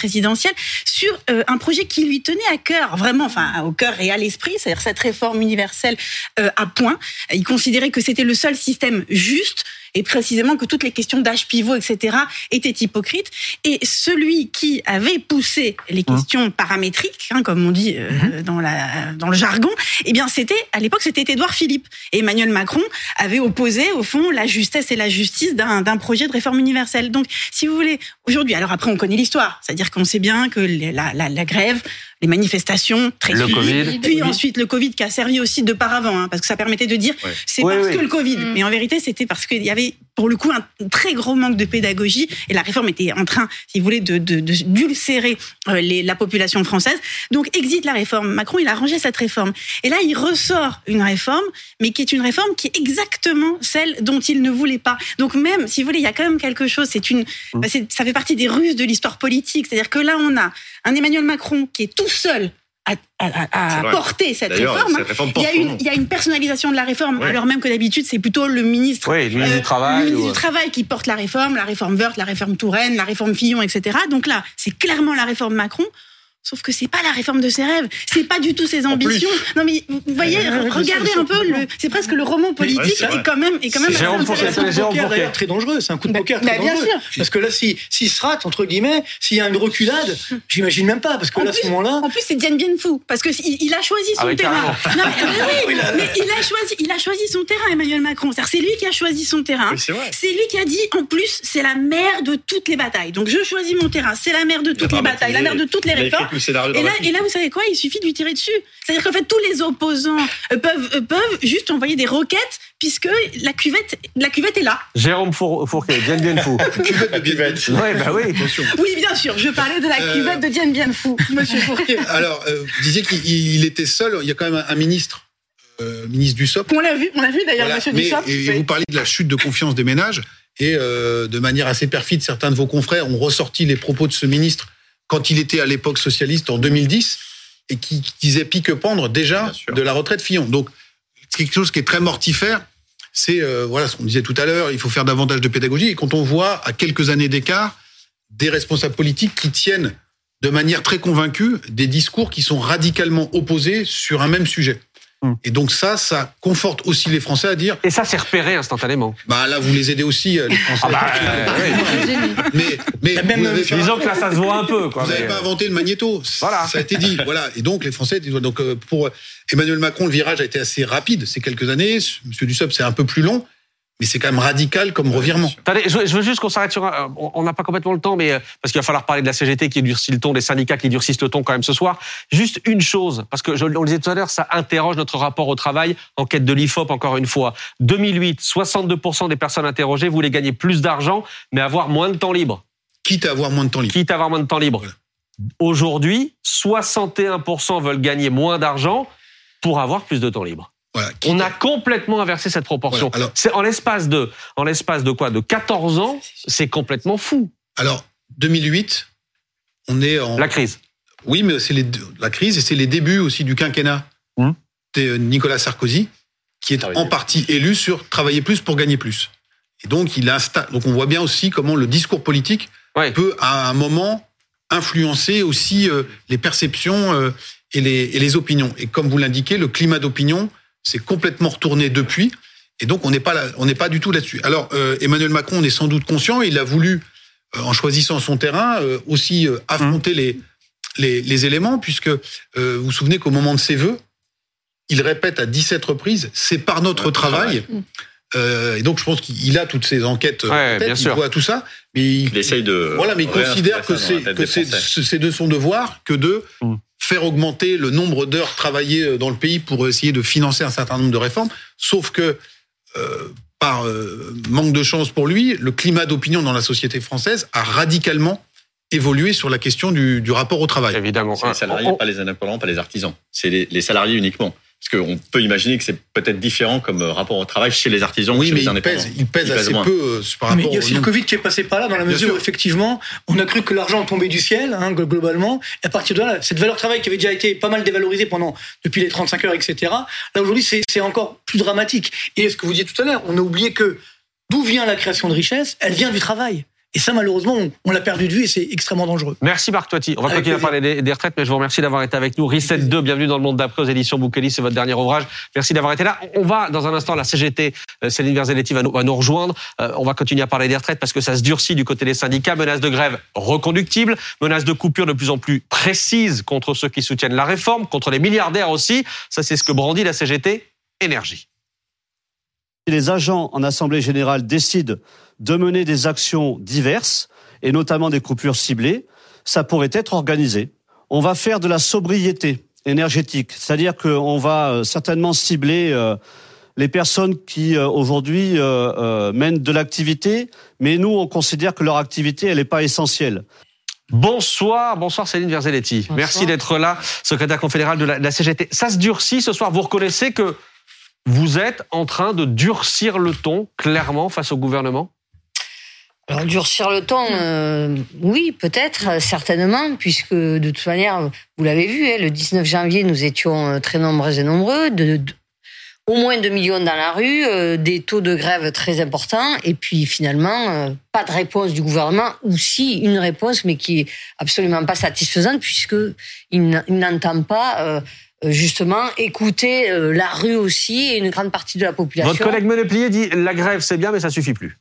sur euh, un projet qui lui tenait à cœur, vraiment, enfin au cœur et à l'esprit, c'est-à-dire cette réforme universelle euh, à point. Il considérait que c'était le seul système juste et précisément que toutes les questions d'âge pivot, etc., étaient hypocrites. Et celui qui avait poussé les questions paramétriques, hein, comme on dit euh, dans, la, dans le jargon, eh bien, c'était à l'époque, c'était Édouard Philippe. Et Emmanuel Macron avait opposé, au fond, la justesse et la justice d'un d'un projet de réforme universelle. Donc, si vous voulez, aujourd'hui, alors après, on connaît l'histoire, c'est-à-dire qu'on sait bien que la, la, la grève, les manifestations, très Le suivies, Covid. puis ensuite le Covid qui a servi aussi de paravent, hein, parce que ça permettait de dire Ouais. c'est parce que le Covid. Mm. Mais en vérité, c'était parce qu'il y avait pour le coup un très gros manque de pédagogie et la réforme était en train, si vous voulez, de, d'ulcérer euh, les, la population française. Donc exit la réforme. Macron, il a rangé cette réforme. Et là, il ressort une réforme, mais qui est une réforme qui est exactement celle dont il ne voulait pas. Donc même, si vous voulez, il y a quand même quelque chose. C'est une, Mm. bah, c'est- ça fait partie des ruses de l'histoire politique. C'est-à-dire que là, on a un Emmanuel Macron qui est tout seul à, à- porter cette réforme. cette réforme Il y, a une, il y a une personnalisation de la réforme, Ouais. alors même que d'habitude, c'est plutôt le ministre, Oui, le ministre du Travail, le ministre ou- du Travail qui porte la réforme, la réforme Wörth, la réforme Touraine, la réforme Fillon, etc. Donc là, c'est clairement la réforme Macron. Sauf que c'est pas la réforme de ses rêves, c'est pas du tout ses ambitions. Non mais vous voyez, Ouais, ouais, ouais, regardez un peu, le, c'est presque le roman politique vrai. est quand même est quand même Jérôme Fourquet, c'est Jérôme poker, Fourquet. d'ailleurs très dangereux, c'est un coup de Bah, poker bah, très bien dangereux. sûr. Parce que là, si s'il se rate entre guillemets, s'il y a une reculade, j'imagine même pas, parce que En là, à ce moment-là, En plus, c'est Diane Bien Phu, parce que il, il a choisi son Ah oui, terrain. Non, mais, oui, mais il a choisi, il a choisi son terrain, Emmanuel Macron. C'est-à-dire, C'est lui qui a choisi son terrain. Oui, c'est lui qui a dit, en plus, c'est la mère de toutes les batailles. Donc, je choisis mon terrain. C'est la mère de toutes les batailles, la mère de toutes les réformes. Tout le scénario dans Et là, et vous savez quoi? Il suffit de lui tirer dessus. C'est-à-dire qu'en fait, tous les opposants euh, peuvent, euh, peuvent juste envoyer des requêtes, puisque la cuvette, la cuvette est là. Jérôme Four- Fourquet, Diane Bien Fou. Cuvette de buvette. Ouais, bah oui. Oui, bien sûr. Je parlais de la Euh, cuvette de Diane Bien Phu, Monsieur Fourquet. Alors, euh, vous disiez qu'il il était seul. Il y a quand même un, un ministre, euh, ministre du SOP. On l'a vu, on l'a vu d'ailleurs, Voilà. Monsieur Mais- Dussopt. et, et vous parliez de la chute de confiance des ménages. Et euh, de manière assez perfide, certains de vos confrères ont ressorti les propos de ce ministre quand il était à l'époque socialiste en 2010 et qui, disait pique-pendre déjà de la retraite Fillon. Donc, quelque chose qui est très mortifère, c'est euh, voilà ce qu'on disait tout à l'heure, il faut faire davantage de pédagogie. Et quand on voit à quelques années d'écart des responsables politiques qui tiennent de manière très convaincue des discours qui sont radicalement opposés sur un même sujet. Hmm. Et donc ça, ça conforte aussi les Français à dire. Et ça, c'est repéré instantanément. Bah là, vous les aidez aussi, euh, les Français. Ah bah, euh, mais mais même, vous Disons que là, ça se voit un peu. Quoi, vous n'avez mais, pas euh, inventé le magnéto. Voilà. Ça a été dit. Voilà. Et donc, les Français, disent- donc, euh, pour Emmanuel Macron, le virage a été assez rapide ces quelques années. Monsieur Dussopt, c'est un peu plus long, mais c'est quand même radical comme revirement. Attendez, je veux, juste qu'on s'arrête sur un. euh, On on n'a pas complètement le temps, mais euh, parce qu'il va falloir parler de la CGT qui durcit le ton, des syndicats qui durcissent le ton quand même ce soir. Juste une chose, parce que je, on le disait tout à l'heure, ça interroge notre rapport au travail. Enquête de l'Ifop encore une fois. 2008, 62% des personnes interrogées voulaient gagner plus d'argent, mais avoir moins de temps libre. Quitte à avoir moins de temps libre. Quitte à avoir moins de temps libre. Aujourd'hui, 61% veulent gagner moins d'argent pour avoir plus de temps libre. Voilà. On a complètement inversé cette proportion. Voilà, alors- C'est en l'espace de, en l'espace de quoi? De 14 ans, c'est complètement fou. Alors, 2008, on est en. La crise. Oui, mais c'est les la crise et c'est les débuts aussi du quinquennat Hum. de Nicolas Sarkozy, qui est Travailler en partie élu sur travailler plus pour gagner plus. Et donc, il installe. Donc, on voit bien aussi comment le discours politique Ouais. peut, à un moment, influencer aussi euh, les perceptions euh, et, les, et les opinions. Et comme vous l'indiquez, le climat d'opinion s'est complètement retourné depuis. Et donc, on n'est pas là, on n'est pas du tout là-dessus. Alors, euh, Emmanuel Macron, on est sans doute conscient. Il a voulu, euh, en choisissant son terrain, euh, aussi euh, affronter les, les, les éléments, puisque euh, vous vous souvenez qu'au moment de ses vœux, il répète à 17 reprises, c'est par notre Ouais, travail. Euh, et donc, je pense qu'il a toutes ces enquêtes. Ouais, en tête, bien il sûr. voit tout ça, mais il, Il essaye de. voilà, mais il considère que c'est que c'est c'est de son devoir que de Mm. Faire augmenter le nombre d'heures travaillées euh, dans le pays pour essayer de financer un certain nombre de réformes. Sauf que euh, par euh, manque de chance pour lui, le climat d'opinion dans la société française a radicalement évolué sur la question du, du rapport au travail. Évidemment. C'est les salariés, On- pas les indépendants, pas les artisans. C'est les, les salariés uniquement. Parce qu'on peut imaginer que c'est peut-être différent comme euh, rapport au travail chez les artisans ou Oui, chez mais les il indépendants. pèse, il pèse Il pèse assez moins. peu euh, par Mais rapport il y a au aussi le Covid qui est passé par là, dans la Bien mesure sûr. où effectivement, on a cru que l'argent tombait du ciel, hein, glo- globalement. Et à partir de là, cette valeur travail qui avait déjà été pas mal dévalorisée pendant depuis les 35 heures, etc. Là aujourd'hui, c'est c'est encore plus dramatique. Et ce que vous disiez tout à l'heure, on a oublié que d'où vient la création de richesse Elle vient du travail. Et ça, malheureusement, on, on l'a perdu de vue et c'est extrêmement dangereux. Merci Marc Toiti. On va continuer à parler des, des retraites, mais je vous remercie d'avoir été avec nous. Reset 2, bienvenue dans le monde d'après aux éditions Boukeli, c'est votre dernier ouvrage. Merci d'avoir été là. On va, dans un instant, la CGT, euh, Céline Verzelletti va nous, va nous rejoindre. Euh, on va continuer à parler des retraites parce que ça se durcit du côté des syndicats. Menace de grève reconductible, menace de coupure de plus en plus précise contre ceux qui soutiennent la réforme, contre les milliardaires aussi. Ça, c'est ce que brandit la CGT Énergie. Si les agents en Assemblée générale décident de mener des actions diverses, et notamment des coupures ciblées, ça pourrait être organisé. On va faire de la sobriété énergétique, c'est-à-dire qu'on va euh, certainement cibler euh, les personnes qui euh, aujourd'hui euh, mènent de l'activité, mais nous on considère que leur activité elle n'est pas essentielle. Bonsoir, bonsoir Céline Verzelletti. Merci d'être là, secrétaire confédérale de la, de la CGT. Ça se durcit ce soir. Vous reconnaissez que vous êtes en train de durcir le ton clairement face au gouvernement? Alors durcir le temps, euh, oui, peut-être, euh, certainement, puisque de toute manière, vous l'avez vu, hein, le 19 janvier, nous étions euh, très nombreux et nombreux, de, de- au moins 2 millions dans la rue, euh, des taux de grève très importants, et puis finalement, euh, pas de réponse du gouvernement, ou si une réponse, mais qui est absolument pas satisfaisante, puisque il n'a- il n'entend pas euh, justement écouter la rue aussi et une grande partie de la population. Votre collègue Meneplier dit la grève c'est bien mais ça suffit plus.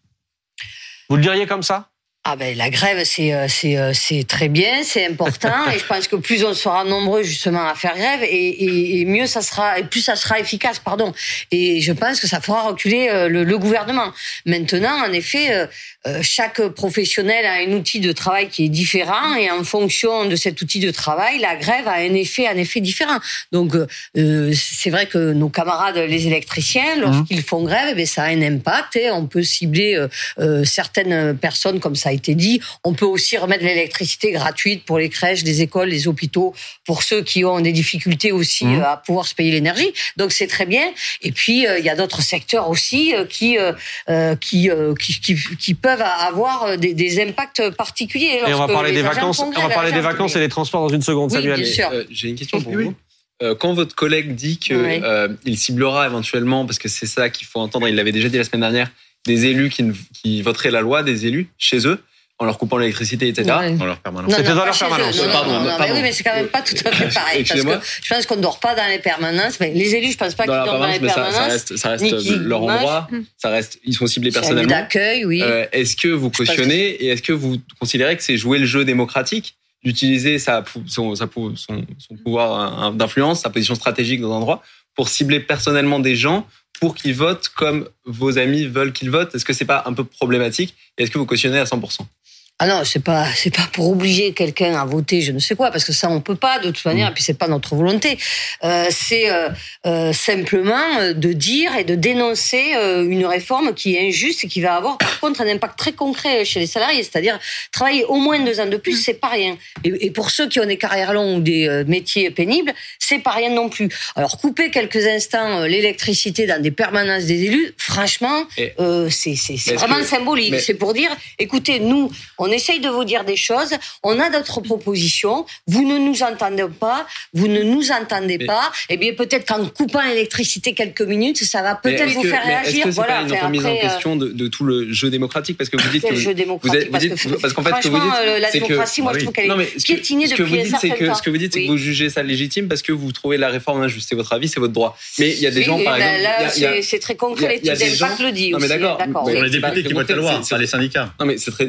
Vous le diriez comme ça Ah ben la grève c'est euh, c'est euh, c'est très bien, c'est important et je pense que plus on sera nombreux justement à faire grève et, et, et mieux ça sera et plus ça sera efficace pardon et je pense que ça fera reculer euh, le, le gouvernement. Maintenant en effet chaque professionnel a un outil de travail qui est différent et en fonction de cet outil de travail la grève a un effet un effet différent. Donc euh, euh, c'est vrai que nos camarades les électriciens lorsqu'ils font grève eh bien, ça a un impact et on peut cibler euh, euh, certaines personnes, comme ça a été dit. On peut aussi remettre l'électricité gratuite pour les crèches, les écoles, les hôpitaux, pour ceux qui ont des difficultés aussi Mhm. euh, à pouvoir se payer l'énergie. Donc c'est très bien. Et puis euh, il y a d'autres secteurs aussi euh, qui, euh, euh, qui, euh, qui, qui qui peuvent avoir euh, des, des impacts particuliers. Et on va lorsque parler des vacances, on va parler des vacances mais- et des transports dans une seconde, Oui, Samuel. bien sûr. Euh, J'ai une question pour Oui. vous. Euh, quand votre collègue dit que Oui. euh, il ciblera éventuellement, parce que c'est ça qu'il faut entendre, il l'avait déjà dit la semaine dernière, des élus qui voteraient la loi, des élus chez eux. En leur coupant l'électricité, etc. Ouais. Dans leur permanence. Non, C'était non, dans leur permanence. Non, non, Pardon, non, non, pardon. mais oui, mais c'est quand même pas tout à fait pareil. parce que je pense qu'on ne dort pas dans les permanences. Mais les élus, je pense pas qu'ils dorment dans les mais ça, permanences. ça reste, ça reste leur endroit. Ça reste, ils sont ciblés C'est personnellement. d'accueil, oui. Euh, est-ce que vous cautionnez et est-ce que vous considérez que c'est jouer le jeu démocratique d'utiliser sa, son, son, son pouvoir euh, d'influence, sa position stratégique dans un endroit pour cibler personnellement des gens pour qu'ils votent comme vos amis veulent qu'ils votent? Est-ce que c'est pas un peu problématique? Et est-ce que vous cautionnez à 100% Ah non, c'est pas c'est pas pour obliger quelqu'un à voter, je ne sais quoi, parce que ça on peut pas de toute Mm. manière, et puis c'est pas notre volonté. Euh, c'est euh, euh, simplement de dire et de dénoncer une réforme qui est injuste et qui va avoir par contre un impact très concret chez les salariés, c'est-à-dire travailler au moins deux ans de plus, c'est pas rien. Et, et pour ceux qui ont des carrières longues ou des métiers pénibles, c'est pas rien non plus. Alors couper quelques instants l'électricité dans des permanences des élus, franchement, c'est c'est vraiment que- symbolique. mais- C'est pour dire, écoutez, nous, on essaye de vous dire des choses, on a d'autres propositions, vous ne nous entendez pas, vous ne nous entendez Mais- pas, et bien peut-être qu'en coupant l'électricité quelques minutes, ça va peut-être vous que- faire réagir. que c'est Voilà, pas une Enfin, remise en après, euh, question de, de tout le jeu démocratique? Parce que vous dites que jeu vous démocratique êtes- vous dites- que, parce qu'en fait, ce que vous franchement, dites, euh, la que- démocratie, moi, Ah je trouve qu'elle est piétinée ce que depuis vous un dites, c'est certain temps. ce que vous dites, c'est que vous jugez ça légitime parce que vous trouvez la réforme injuste. C'est votre avis, c'est votre droit. Mais il y a des gens, par ben exemple, a- a- c'est- très concret, a- a l'étude des d'impact le dit Non, mais d'accord. les c'est pas députés qui votent la loi, c'est- les syndicats. Non, mais c'est très,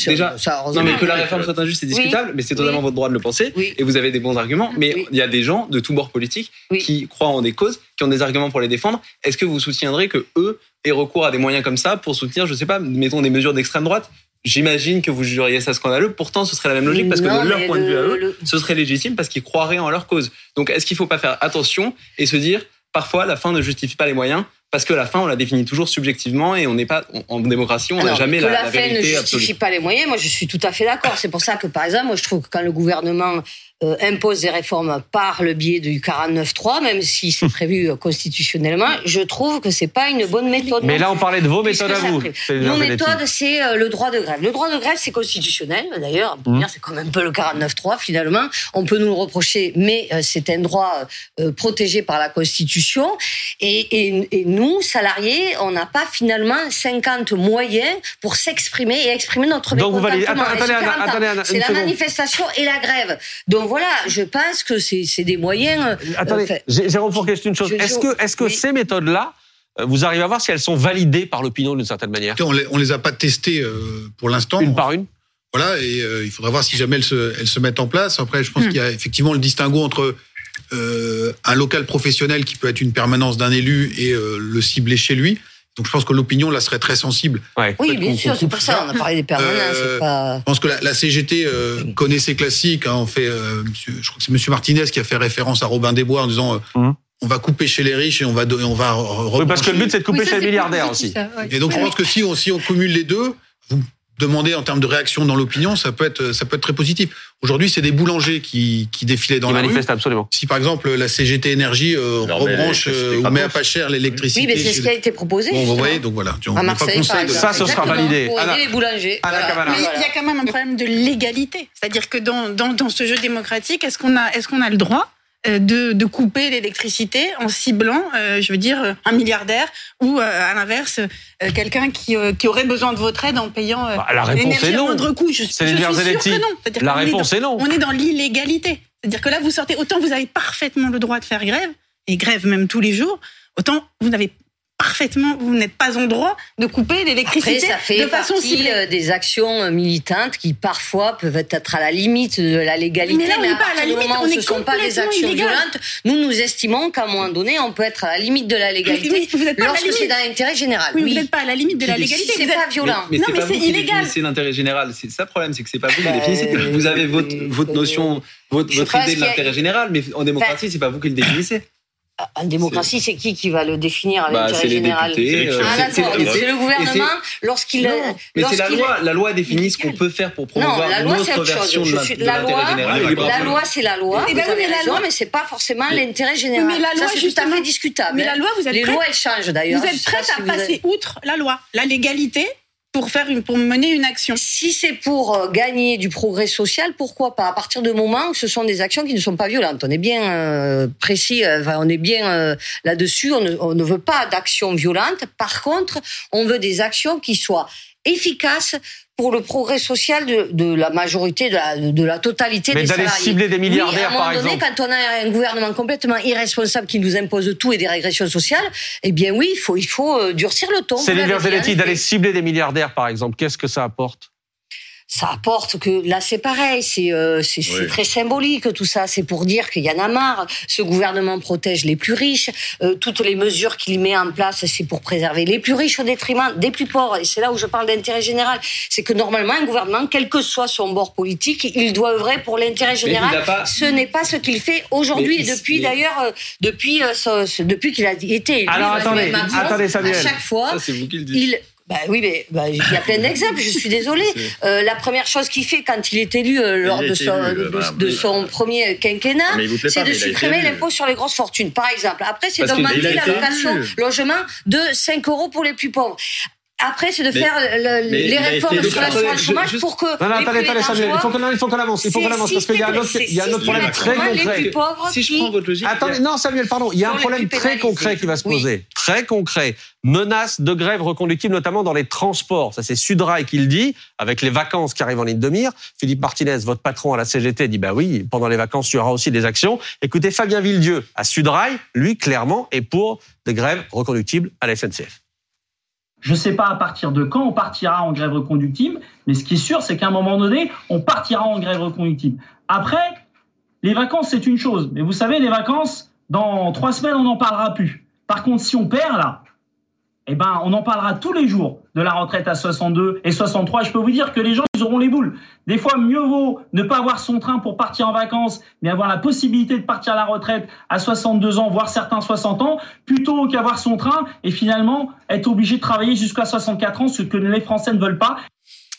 Sûr, déjà. ça, Non, mais que la réforme soit injuste, c'est Oui. discutable, mais c'est totalement Oui. votre droit de le penser. Oui. Et vous avez des bons arguments. Mais Oui. il y a des gens de tous bords politiques Oui. qui croient en des causes, qui ont des arguments pour les défendre. Est-ce que vous soutiendrez que eux aient recours à des moyens comme ça pour soutenir, je sais pas, mettons des mesures d'extrême droite? J'imagine que vous jugeriez ça scandaleux. Pourtant, ce serait la même logique parce que Non, de leur point de vue à eux, le- ce serait légitime parce qu'ils croiraient en leur cause. Donc, est-ce qu'il faut pas faire attention et se dire, parfois, la fin ne justifie pas les moyens parce que la fin, on la définit toujours subjectivement et on n'est pas en en démocratie, on n'a jamais que la, la, la fin ne justifie absolue. pas les moyens, moi je suis tout à fait d'accord. C'est pour ça que par exemple, moi je trouve que quand le gouvernement euh, impose des réformes par le biais du 49.3, même si c'est prévu euh, constitutionnellement, je trouve que c'est pas une bonne méthode. Mais là, on parlait de vos méthodes à vous. Nos méthodes, c'est euh, le droit de grève. Le droit de grève, c'est constitutionnel. D'ailleurs, Mmh. dire, c'est quand même un peu le 49.3 finalement. On peut nous le reprocher, mais euh, c'est un droit protégé par la Constitution. Et, et, et nous, salariés, on n'a pas finalement 50 moyens pour s'exprimer et exprimer notre Donc, vous mécontentement. attends, attendez, sur Anna, 40 ans, attendez, Anna, C'est la manifestation et la grève. Donc voilà, je pense que c'est des moyens. euh, Attendez, fait- Jé- Jérôme Fourquet, une chose. Est-ce que, est-ce que oui. ces méthodes-là, euh, vous arrivez à voir si elles sont validées par l'opinion d'une certaine manière? On les, on les a pas testées euh, pour l'instant. Une par une? Voilà, et euh, il faudra voir si jamais elles se, elles se mettent en place. Après, je pense qu'il y a effectivement le distinguo entre euh, un local professionnel qui peut être une permanence d'un élu et euh, le cibler chez lui. Donc je pense que l'opinion là serait très sensible. Ouais. Oui, bien sûr, c'est pour ça. On a parlé des permanences. Euh, pas... Je pense que la, la CGT euh, connaît ses classiques. Hein, on fait, euh, monsieur- je crois que c'est Monsieur Martinez qui a fait référence à Robin des Bois en disant euh, Mhm. on va couper chez les riches et on va on va Oui, parce que le but, c'est de couper Oui, ça, chez les milliardaires aussi. ça, ouais. Et donc je pense que si on, si on cumule les deux, vous demandez en termes de réaction dans l'opinion, ça peut être ça peut être très positif. Aujourd'hui, c'est des boulangers qui, qui défilaient dans Qui la rue. absolument. Si par exemple la CGT Énergie euh, rebranche euh, ou met à pas cher l'électricité, Oui, mais c'est ce qui a été proposé. bon, vous voyez, donc voilà, on à pas Marseille, de exemple. Ça, ce sera validé. Pour aider Anna- les boulangers. Anna Voilà. Cavana. Mais Voilà. il y a quand même un problème de légalité. C'est-à-dire que dans, dans, dans ce jeu démocratique, est-ce qu'on a, est-ce qu'on a le droit euh, de, de couper l'électricité en ciblant, euh, je veux dire, euh, un milliardaire ou euh, à l'inverse, euh, quelqu'un qui, euh, qui aurait besoin de votre aide en payant euh, Bah, la réponse est non. moindre coût Je, je Céline suis Verzelletti, que non. C'est-à-dire La est réponse dans- est non. on est dans l'illégalité. C'est-à-dire que là, vous sortez, autant vous avez parfaitement le droit de faire grève, et grève même tous les jours, autant vous n'avez parfaitement, vous n'êtes pas en droit de couper Après, l'électricité ça fait de façon ciblée. euh, des actions euh, militantes qui parfois peuvent être à la limite de la légalité. Mais là, on n'est pas à la limite, on ce ne sont pas des actions illégal. violentes, nous nous estimons qu'à un moment donné, on peut être à la limite de la légalité Oui, vous êtes pas à la lorsque c'est dans l'intérêt général. Oui, Oui, vous n'êtes pas à la limite de la légalité. c'est vous pas violent. Mais, Non, c'est mais pas c'est vous illégal. définissez l'intérêt général. C'est ça le problème, c'est que c'est pas vous qui le définissez. euh, Vous avez votre, votre notion, votre, votre idée de l'intérêt général, mais en démocratie, c'est pas vous qui le définissez. En démocratie, c'est qui qui va le définir à Bah, l'intérêt général députés. euh, Ah c'est- le gouvernement lorsqu'il Non, mais c'est la loi. La loi définit ce qu'on peut faire pour Non, promouvoir la loi c'est notre autre chose. version de l'intérêt loi, général. Libre la loi c'est la loi. Vous oui, avez mais la raison, loi- mais c'est pas forcément l'intérêt général. mais la loi, c'est tout à fait discutable. mais la loi, vous êtes les lois elles changent d'ailleurs. Vous êtes prête à passer outre la loi, la légalité, pour faire une, pour mener une action. Si c'est pour euh, gagner du progrès social, pourquoi pas? À partir du moment où ce sont des actions qui ne sont pas violentes. On est bien euh, précis, euh, on est bien là-dessus. On ne, veut pas d'actions violentes. Par contre, on veut des actions qui soient efficace pour le progrès social de, de la majorité, de la, de la totalité Mais des d'aller salariés. cibler des Oui, milliardaires, à un moment par donné, exemple. quand on a un gouvernement complètement irresponsable qui nous impose tout et des régressions sociales, eh bien oui, il faut, il faut euh, durcir le ton. Verzelletti, effet. d'aller cibler des milliardaires, par exemple, qu'est-ce que ça apporte? Ça apporte que là c'est pareil, c'est euh, c'est Oui. très symbolique tout ça. C'est pour dire qu'il y en a marre. Ce gouvernement protège les plus riches. Euh, toutes les mesures qu'il met en place, c'est pour préserver les plus riches au détriment des plus pauvres. Et c'est là où je parle d'intérêt général. C'est que normalement un gouvernement, quel que soit son bord politique, il doit œuvrer pour l'intérêt général. pas- Ce n'est pas ce qu'il fait aujourd'hui et depuis d'ailleurs euh, depuis euh, depuis qu'il a été élu. Alors, attendez, attendez, Samuel. À chaque fois, Ça, c'est vous qui le dites. il bah oui, mais bah, il y a plein d'exemples. Je suis désolée. Euh, la première chose qu'il fait quand il est élu euh, lors de son, élu, de, son premier quinquennat, c'est de supprimer l'impôt sur les grosses fortunes, par exemple. Après, c'est d'augmenter été l'allocation élu. logement de 5 euros pour les plus pauvres. Après, c'est de Mais- faire le- mais les réformes sur l'assurance chômage juste- pour que Non, non, les attendez, attendez, Samuel, il faut qu'on qu'on avance, il faut qu'on avance, parce qu'il y a un autre, il y a un autre problème très concret. plus pauvres Si je prends votre logique, Attendez, non, Samuel, pardon. Il y a un problème très pénalisés. concret qui va se Oui. poser. Très concret. Menace de grève reconductible, notamment dans les transports. Ça, c'est Sudrail qui le dit, avec les vacances qui arrivent en ligne de mire. Philippe Martinez, votre patron à la CGT, dit, bah oui, pendant les vacances, il y aura aussi des actions. Écoutez, Fabien Villedieu, à Sudrail, lui, clairement, est pour des grèves reconductibles à la SNCF. Je ne sais pas à partir de quand on partira en grève reconductible, mais ce qui est sûr, c'est qu'à un moment donné, on partira en grève reconductible. Après, les vacances, c'est une chose. Mais vous savez, les vacances, dans trois semaines, on n'en parlera plus. Par contre, si on perd là, eh ben, on en parlera tous les jours de la retraite à 62 et 63. Je peux vous dire que les gens, ils auront les boules. Des fois, mieux vaut ne pas avoir son train pour partir en vacances, mais avoir la possibilité de partir à la retraite à 62 ans, voire certains 60 ans, plutôt qu'avoir son train et finalement être obligé de travailler jusqu'à 64 ans, ce que les Français ne veulent pas.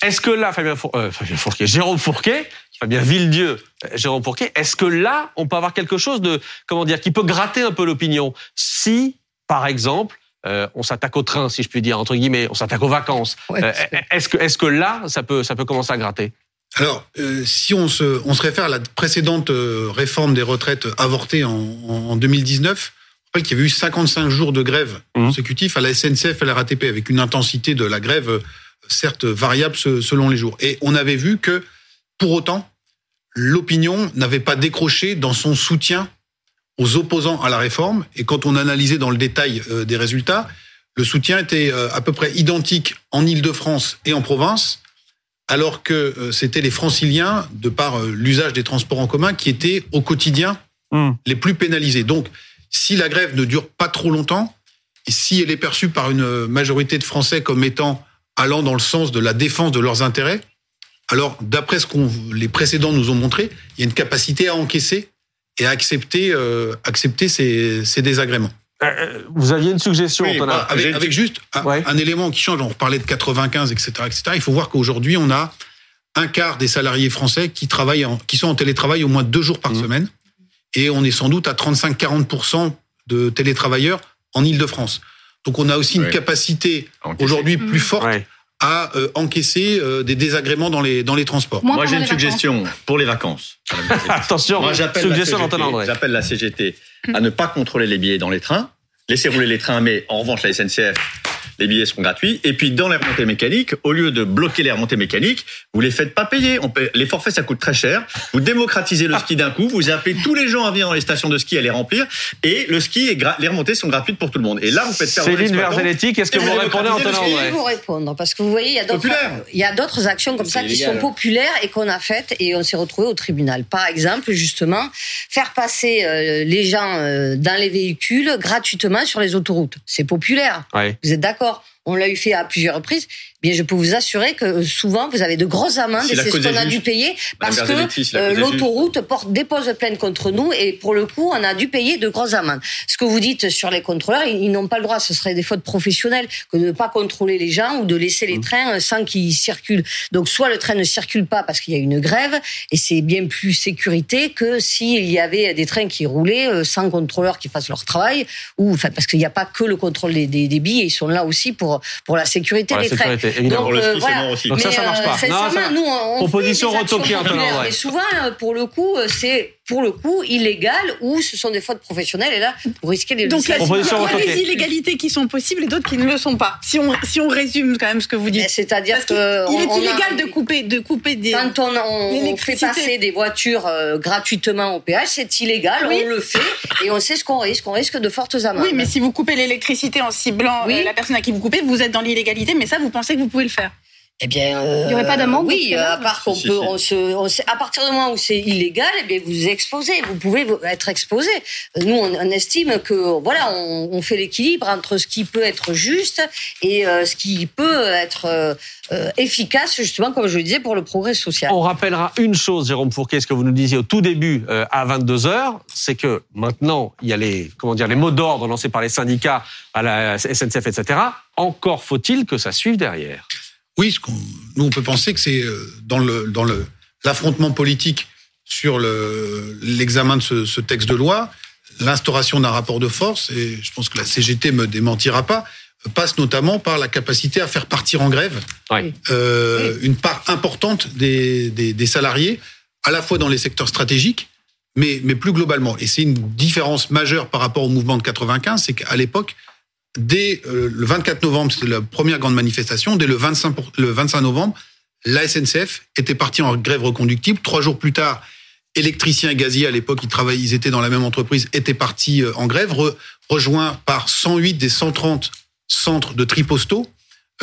Est-ce que là, Fabien, Four- euh, Fabien Fourquet, Jérôme Fourquet, Fabien Villedieu, euh, Jérôme Fourquet, est-ce que là, on peut avoir quelque chose de, comment dire, qui peut gratter un peu l'opinion? Si, par exemple, euh, on s'attaque au train, si je puis dire, entre guillemets, on s'attaque aux vacances, Ouais, euh, est-ce que, est-ce que là, ça peut, ça peut commencer à gratter? Alors, euh, si on se, on se réfère à la précédente réforme des retraites avortée en, en 2019, on rappelle qu'il y avait eu 55 jours de grève Mhm. consécutifs à la SNCF et à la RATP, avec une intensité de la grève, certes variable se- selon les jours. Et on avait vu que, pour autant, l'opinion n'avait pas décroché dans son soutien aux opposants à la réforme. Et quand on analysait dans le détail euh, des résultats, le soutien était euh, à peu près identique en Île-de-France et en province, alors que euh, c'était les franciliens, de par l'usage des transports en commun, qui étaient au quotidien Hmm. les plus pénalisés. Donc, si la grève ne dure pas trop longtemps, et si elle est perçue par une majorité de Français comme étant allant dans le sens de la défense de leurs intérêts, alors d'après ce qu'on les précédents nous ont montré, il y a une capacité à encaisser et accepter, euh, accepter ces, ces désagréments. Euh, Vous aviez une suggestion, Oui, Antonin bah, avec, avec juste un, Ouais. un élément qui change. On parlait de 95, etc., etc. Il faut voir qu'aujourd'hui, on a un quart des salariés français qui travaillent, en- qui sont en télétravail au moins deux jours Mmh. par semaine, et on est sans doute à 35-40% de télétravailleurs en Île-de-France. Donc, on a aussi une capacité aujourd'hui plus forte Ouais. À euh, encaisser euh, des désagréments dans les dans les transports. Moi, j'ai une vacances. suggestion pour les vacances. Attention, Moi, j'appelle la, suggestion CGT, d'Antonin André. j'appelle la CGT à ne pas contrôler les billets dans les trains, laisser rouler les trains, mais en revanche, la SNCF, les billets seront gratuits. Et puis, dans les remontées mécaniques, au lieu de bloquer les remontées mécaniques, vous les faites pas payer. On les forfaits, ça coûte très cher. Vous démocratisez le ski d'un coup, vous appelez tous les gens à venir dans les stations de ski à les remplir, et le ski et gra- les remontées sont gratuites pour tout le monde. Et là, vous faites faire Céline Verzelletti, qu'est-ce que vous vous répondez le ski. Je vais vous répondre parce que vous voyez, il y a d'autres, actions comme ça qui sont populaires et qu'on a faites et on s'est retrouvé au tribunal. Par exemple, justement, faire passer euh, les gens euh, dans les véhicules gratuitement sur les autoroutes. C'est populaire. Ouais. Vous êtes d'accord On l'a eu fait à plusieurs reprises. Bien, je peux vous assurer que euh, souvent vous avez de grosses amendes Si et c'est ce qu'on a dû payer parce que euh, l'autoroute porte dépose plainte contre nous et pour le coup on a dû payer de grosses amendes. Ce que vous dites sur les contrôleurs, ils, ils n'ont pas le droit. Ce serait des fautes professionnelles que de ne pas contrôler les gens ou de laisser les trains euh, sans qu'ils circulent. Donc soit le train ne circule pas parce qu'il y a une grève et c'est bien plus sécurité que s'il y avait des trains qui roulaient euh, sans contrôleurs qui fassent leur travail ou enfin parce qu'il n'y a pas que le contrôle des, des, des billets, ils sont là aussi pour pour la sécurité Pour la des trains. Évidemment. Ski, c'est voilà. bon aussi. Donc ça, Mais, ça marche euh, pas. Non, ça- nous, on Proposition retoquée, populaires. André. Mais souvent, euh, pour le coup, euh, c'est pour le coup, illégales ou ce sont des fautes professionnelles. Et là, vous risquez des Donc il y a, des illégalités qui sont possibles et d'autres qui ne le sont pas. Si on, si on résume quand même ce que vous dites. C'est-à-dire que il est a- illégal de couper, de couper des. Quand on, on- fait passer des voitures euh, gratuitement au péage, c'est illégal, Oui. on le fait et on sait ce qu'on risque. On risque de fortes amendes. Oui, mais si vous coupez l'électricité en ciblant Oui. euh, la personne à qui vous coupez, vous êtes dans l'illégalité, mais ça, vous pensez que vous pouvez le faire Eh bien, euh, Il y aurait pas d'amende Oui, cas-là à part qu'on Si, peut, si. on se, on sait- à partir du moment où c'est illégal, eh bien, vous exposez, vous pouvez être exposé. Euh, Nous, on, on estime que, voilà, on, on fait l'équilibre entre ce qui peut être juste et euh, ce qui peut être euh, euh, efficace, justement, comme je le disais, pour le progrès social. On rappellera une chose, Jérôme Fourquet, ce que vous nous disiez au tout début euh, à 22 h c'est que maintenant il y a les comment dire les mots d'ordre lancés par les syndicats à la SNCF, etc. Encore faut-il que ça suive derrière. Oui, ce qu'on- nous on peut penser que c'est euh, dans le dans le l'affrontement politique sur le l'examen de ce, ce texte de loi, l'instauration d'un rapport de force et je pense que la CGT me démentira pas passe notamment par la capacité à faire partir en grève Ouais. euh, une part importante des, des, des salariés, à la fois dans les secteurs stratégiques, mais, mais plus globalement. Et c'est une différence majeure par rapport au mouvement de 95, c'est qu'à l'époque, dès euh, le 24 novembre, c'était la première grande manifestation, dès le 25, pour- le 25 novembre, la SNCF était partie en grève reconductible. Trois jours plus tard, électriciens et gaziers, à l'époque, ils travaillaient, ils étaient dans la même entreprise, étaient partis euh, en grève, re- rejoints par 108 des 130 centres de tri postaux.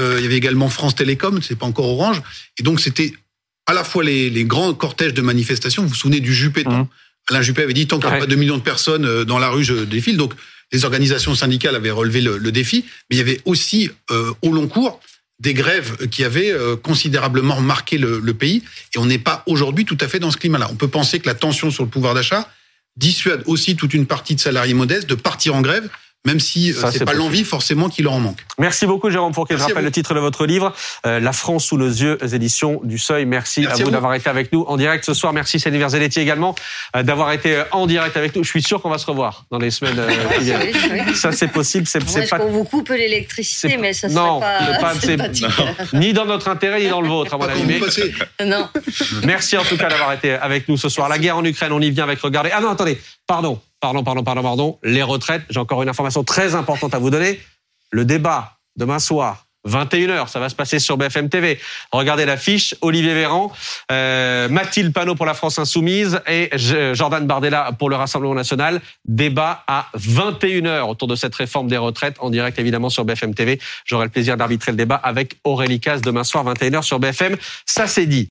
Euh, il y avait également France Télécom, c'est pas encore Orange. Et donc, c'était à la fois les, les grands cortèges de manifestations. Vous vous souvenez du Juppé Mhm. Alain Juppé avait dit tant qu'il n'y a Ouais. pas 2 millions de personnes dans la rue, je défile. Donc, les organisations syndicales avaient relevé le, le défi. Mais il y avait aussi, euh, au long cours, des grèves qui avaient euh, considérablement marqué le, le pays. Et on n'est pas aujourd'hui tout à fait dans ce climat-là. On peut penser que la tension sur le pouvoir d'achat dissuade aussi toute une partie de salariés modestes de partir en grève, même si euh, Ça, c'est pas l'envie forcément qui leur en manque. Merci beaucoup Jérôme Fourquet. Je Merci à rappelle le titre de votre livre, euh, La France sous nos yeux, éditions du Seuil. Merci, Merci à vous vous. d'avoir été avec nous en direct ce soir. Merci Céline Verzelletti également euh, d'avoir été en direct avec nous. Je suis sûr qu'on va se revoir dans les semaines euh, qui viennent. Oui, oui. Ça c'est possible, c'est Moi, c'est est-ce pas qu'on vous coupe l'électricité, mais ça non, serait c'est pas, pas- c'est- sympathique. ni dans notre intérêt ni dans le vôtre à mon Pas avis. Non. Merci en tout cas d'avoir été avec nous ce soir. La guerre en Ukraine, on y vient avec regarder. Ah non, attendez, pardon, pardon, pardon, pardon, pardon. Les retraites, j'ai encore une information très importante à vous donner. Le débat demain soir. 21h, ça va se passer sur BFM TV. Regardez l'affiche, Olivier Véran, euh, Mathilde Panot pour la France Insoumise et J- Jordan Bardella pour le Rassemblement National. Débat à 21h autour de cette réforme des retraites, en direct évidemment sur BFM TV. J'aurai le plaisir d'arbitrer le débat avec Aurélie Caz demain soir, 21h sur BFM. Ça c'est dit.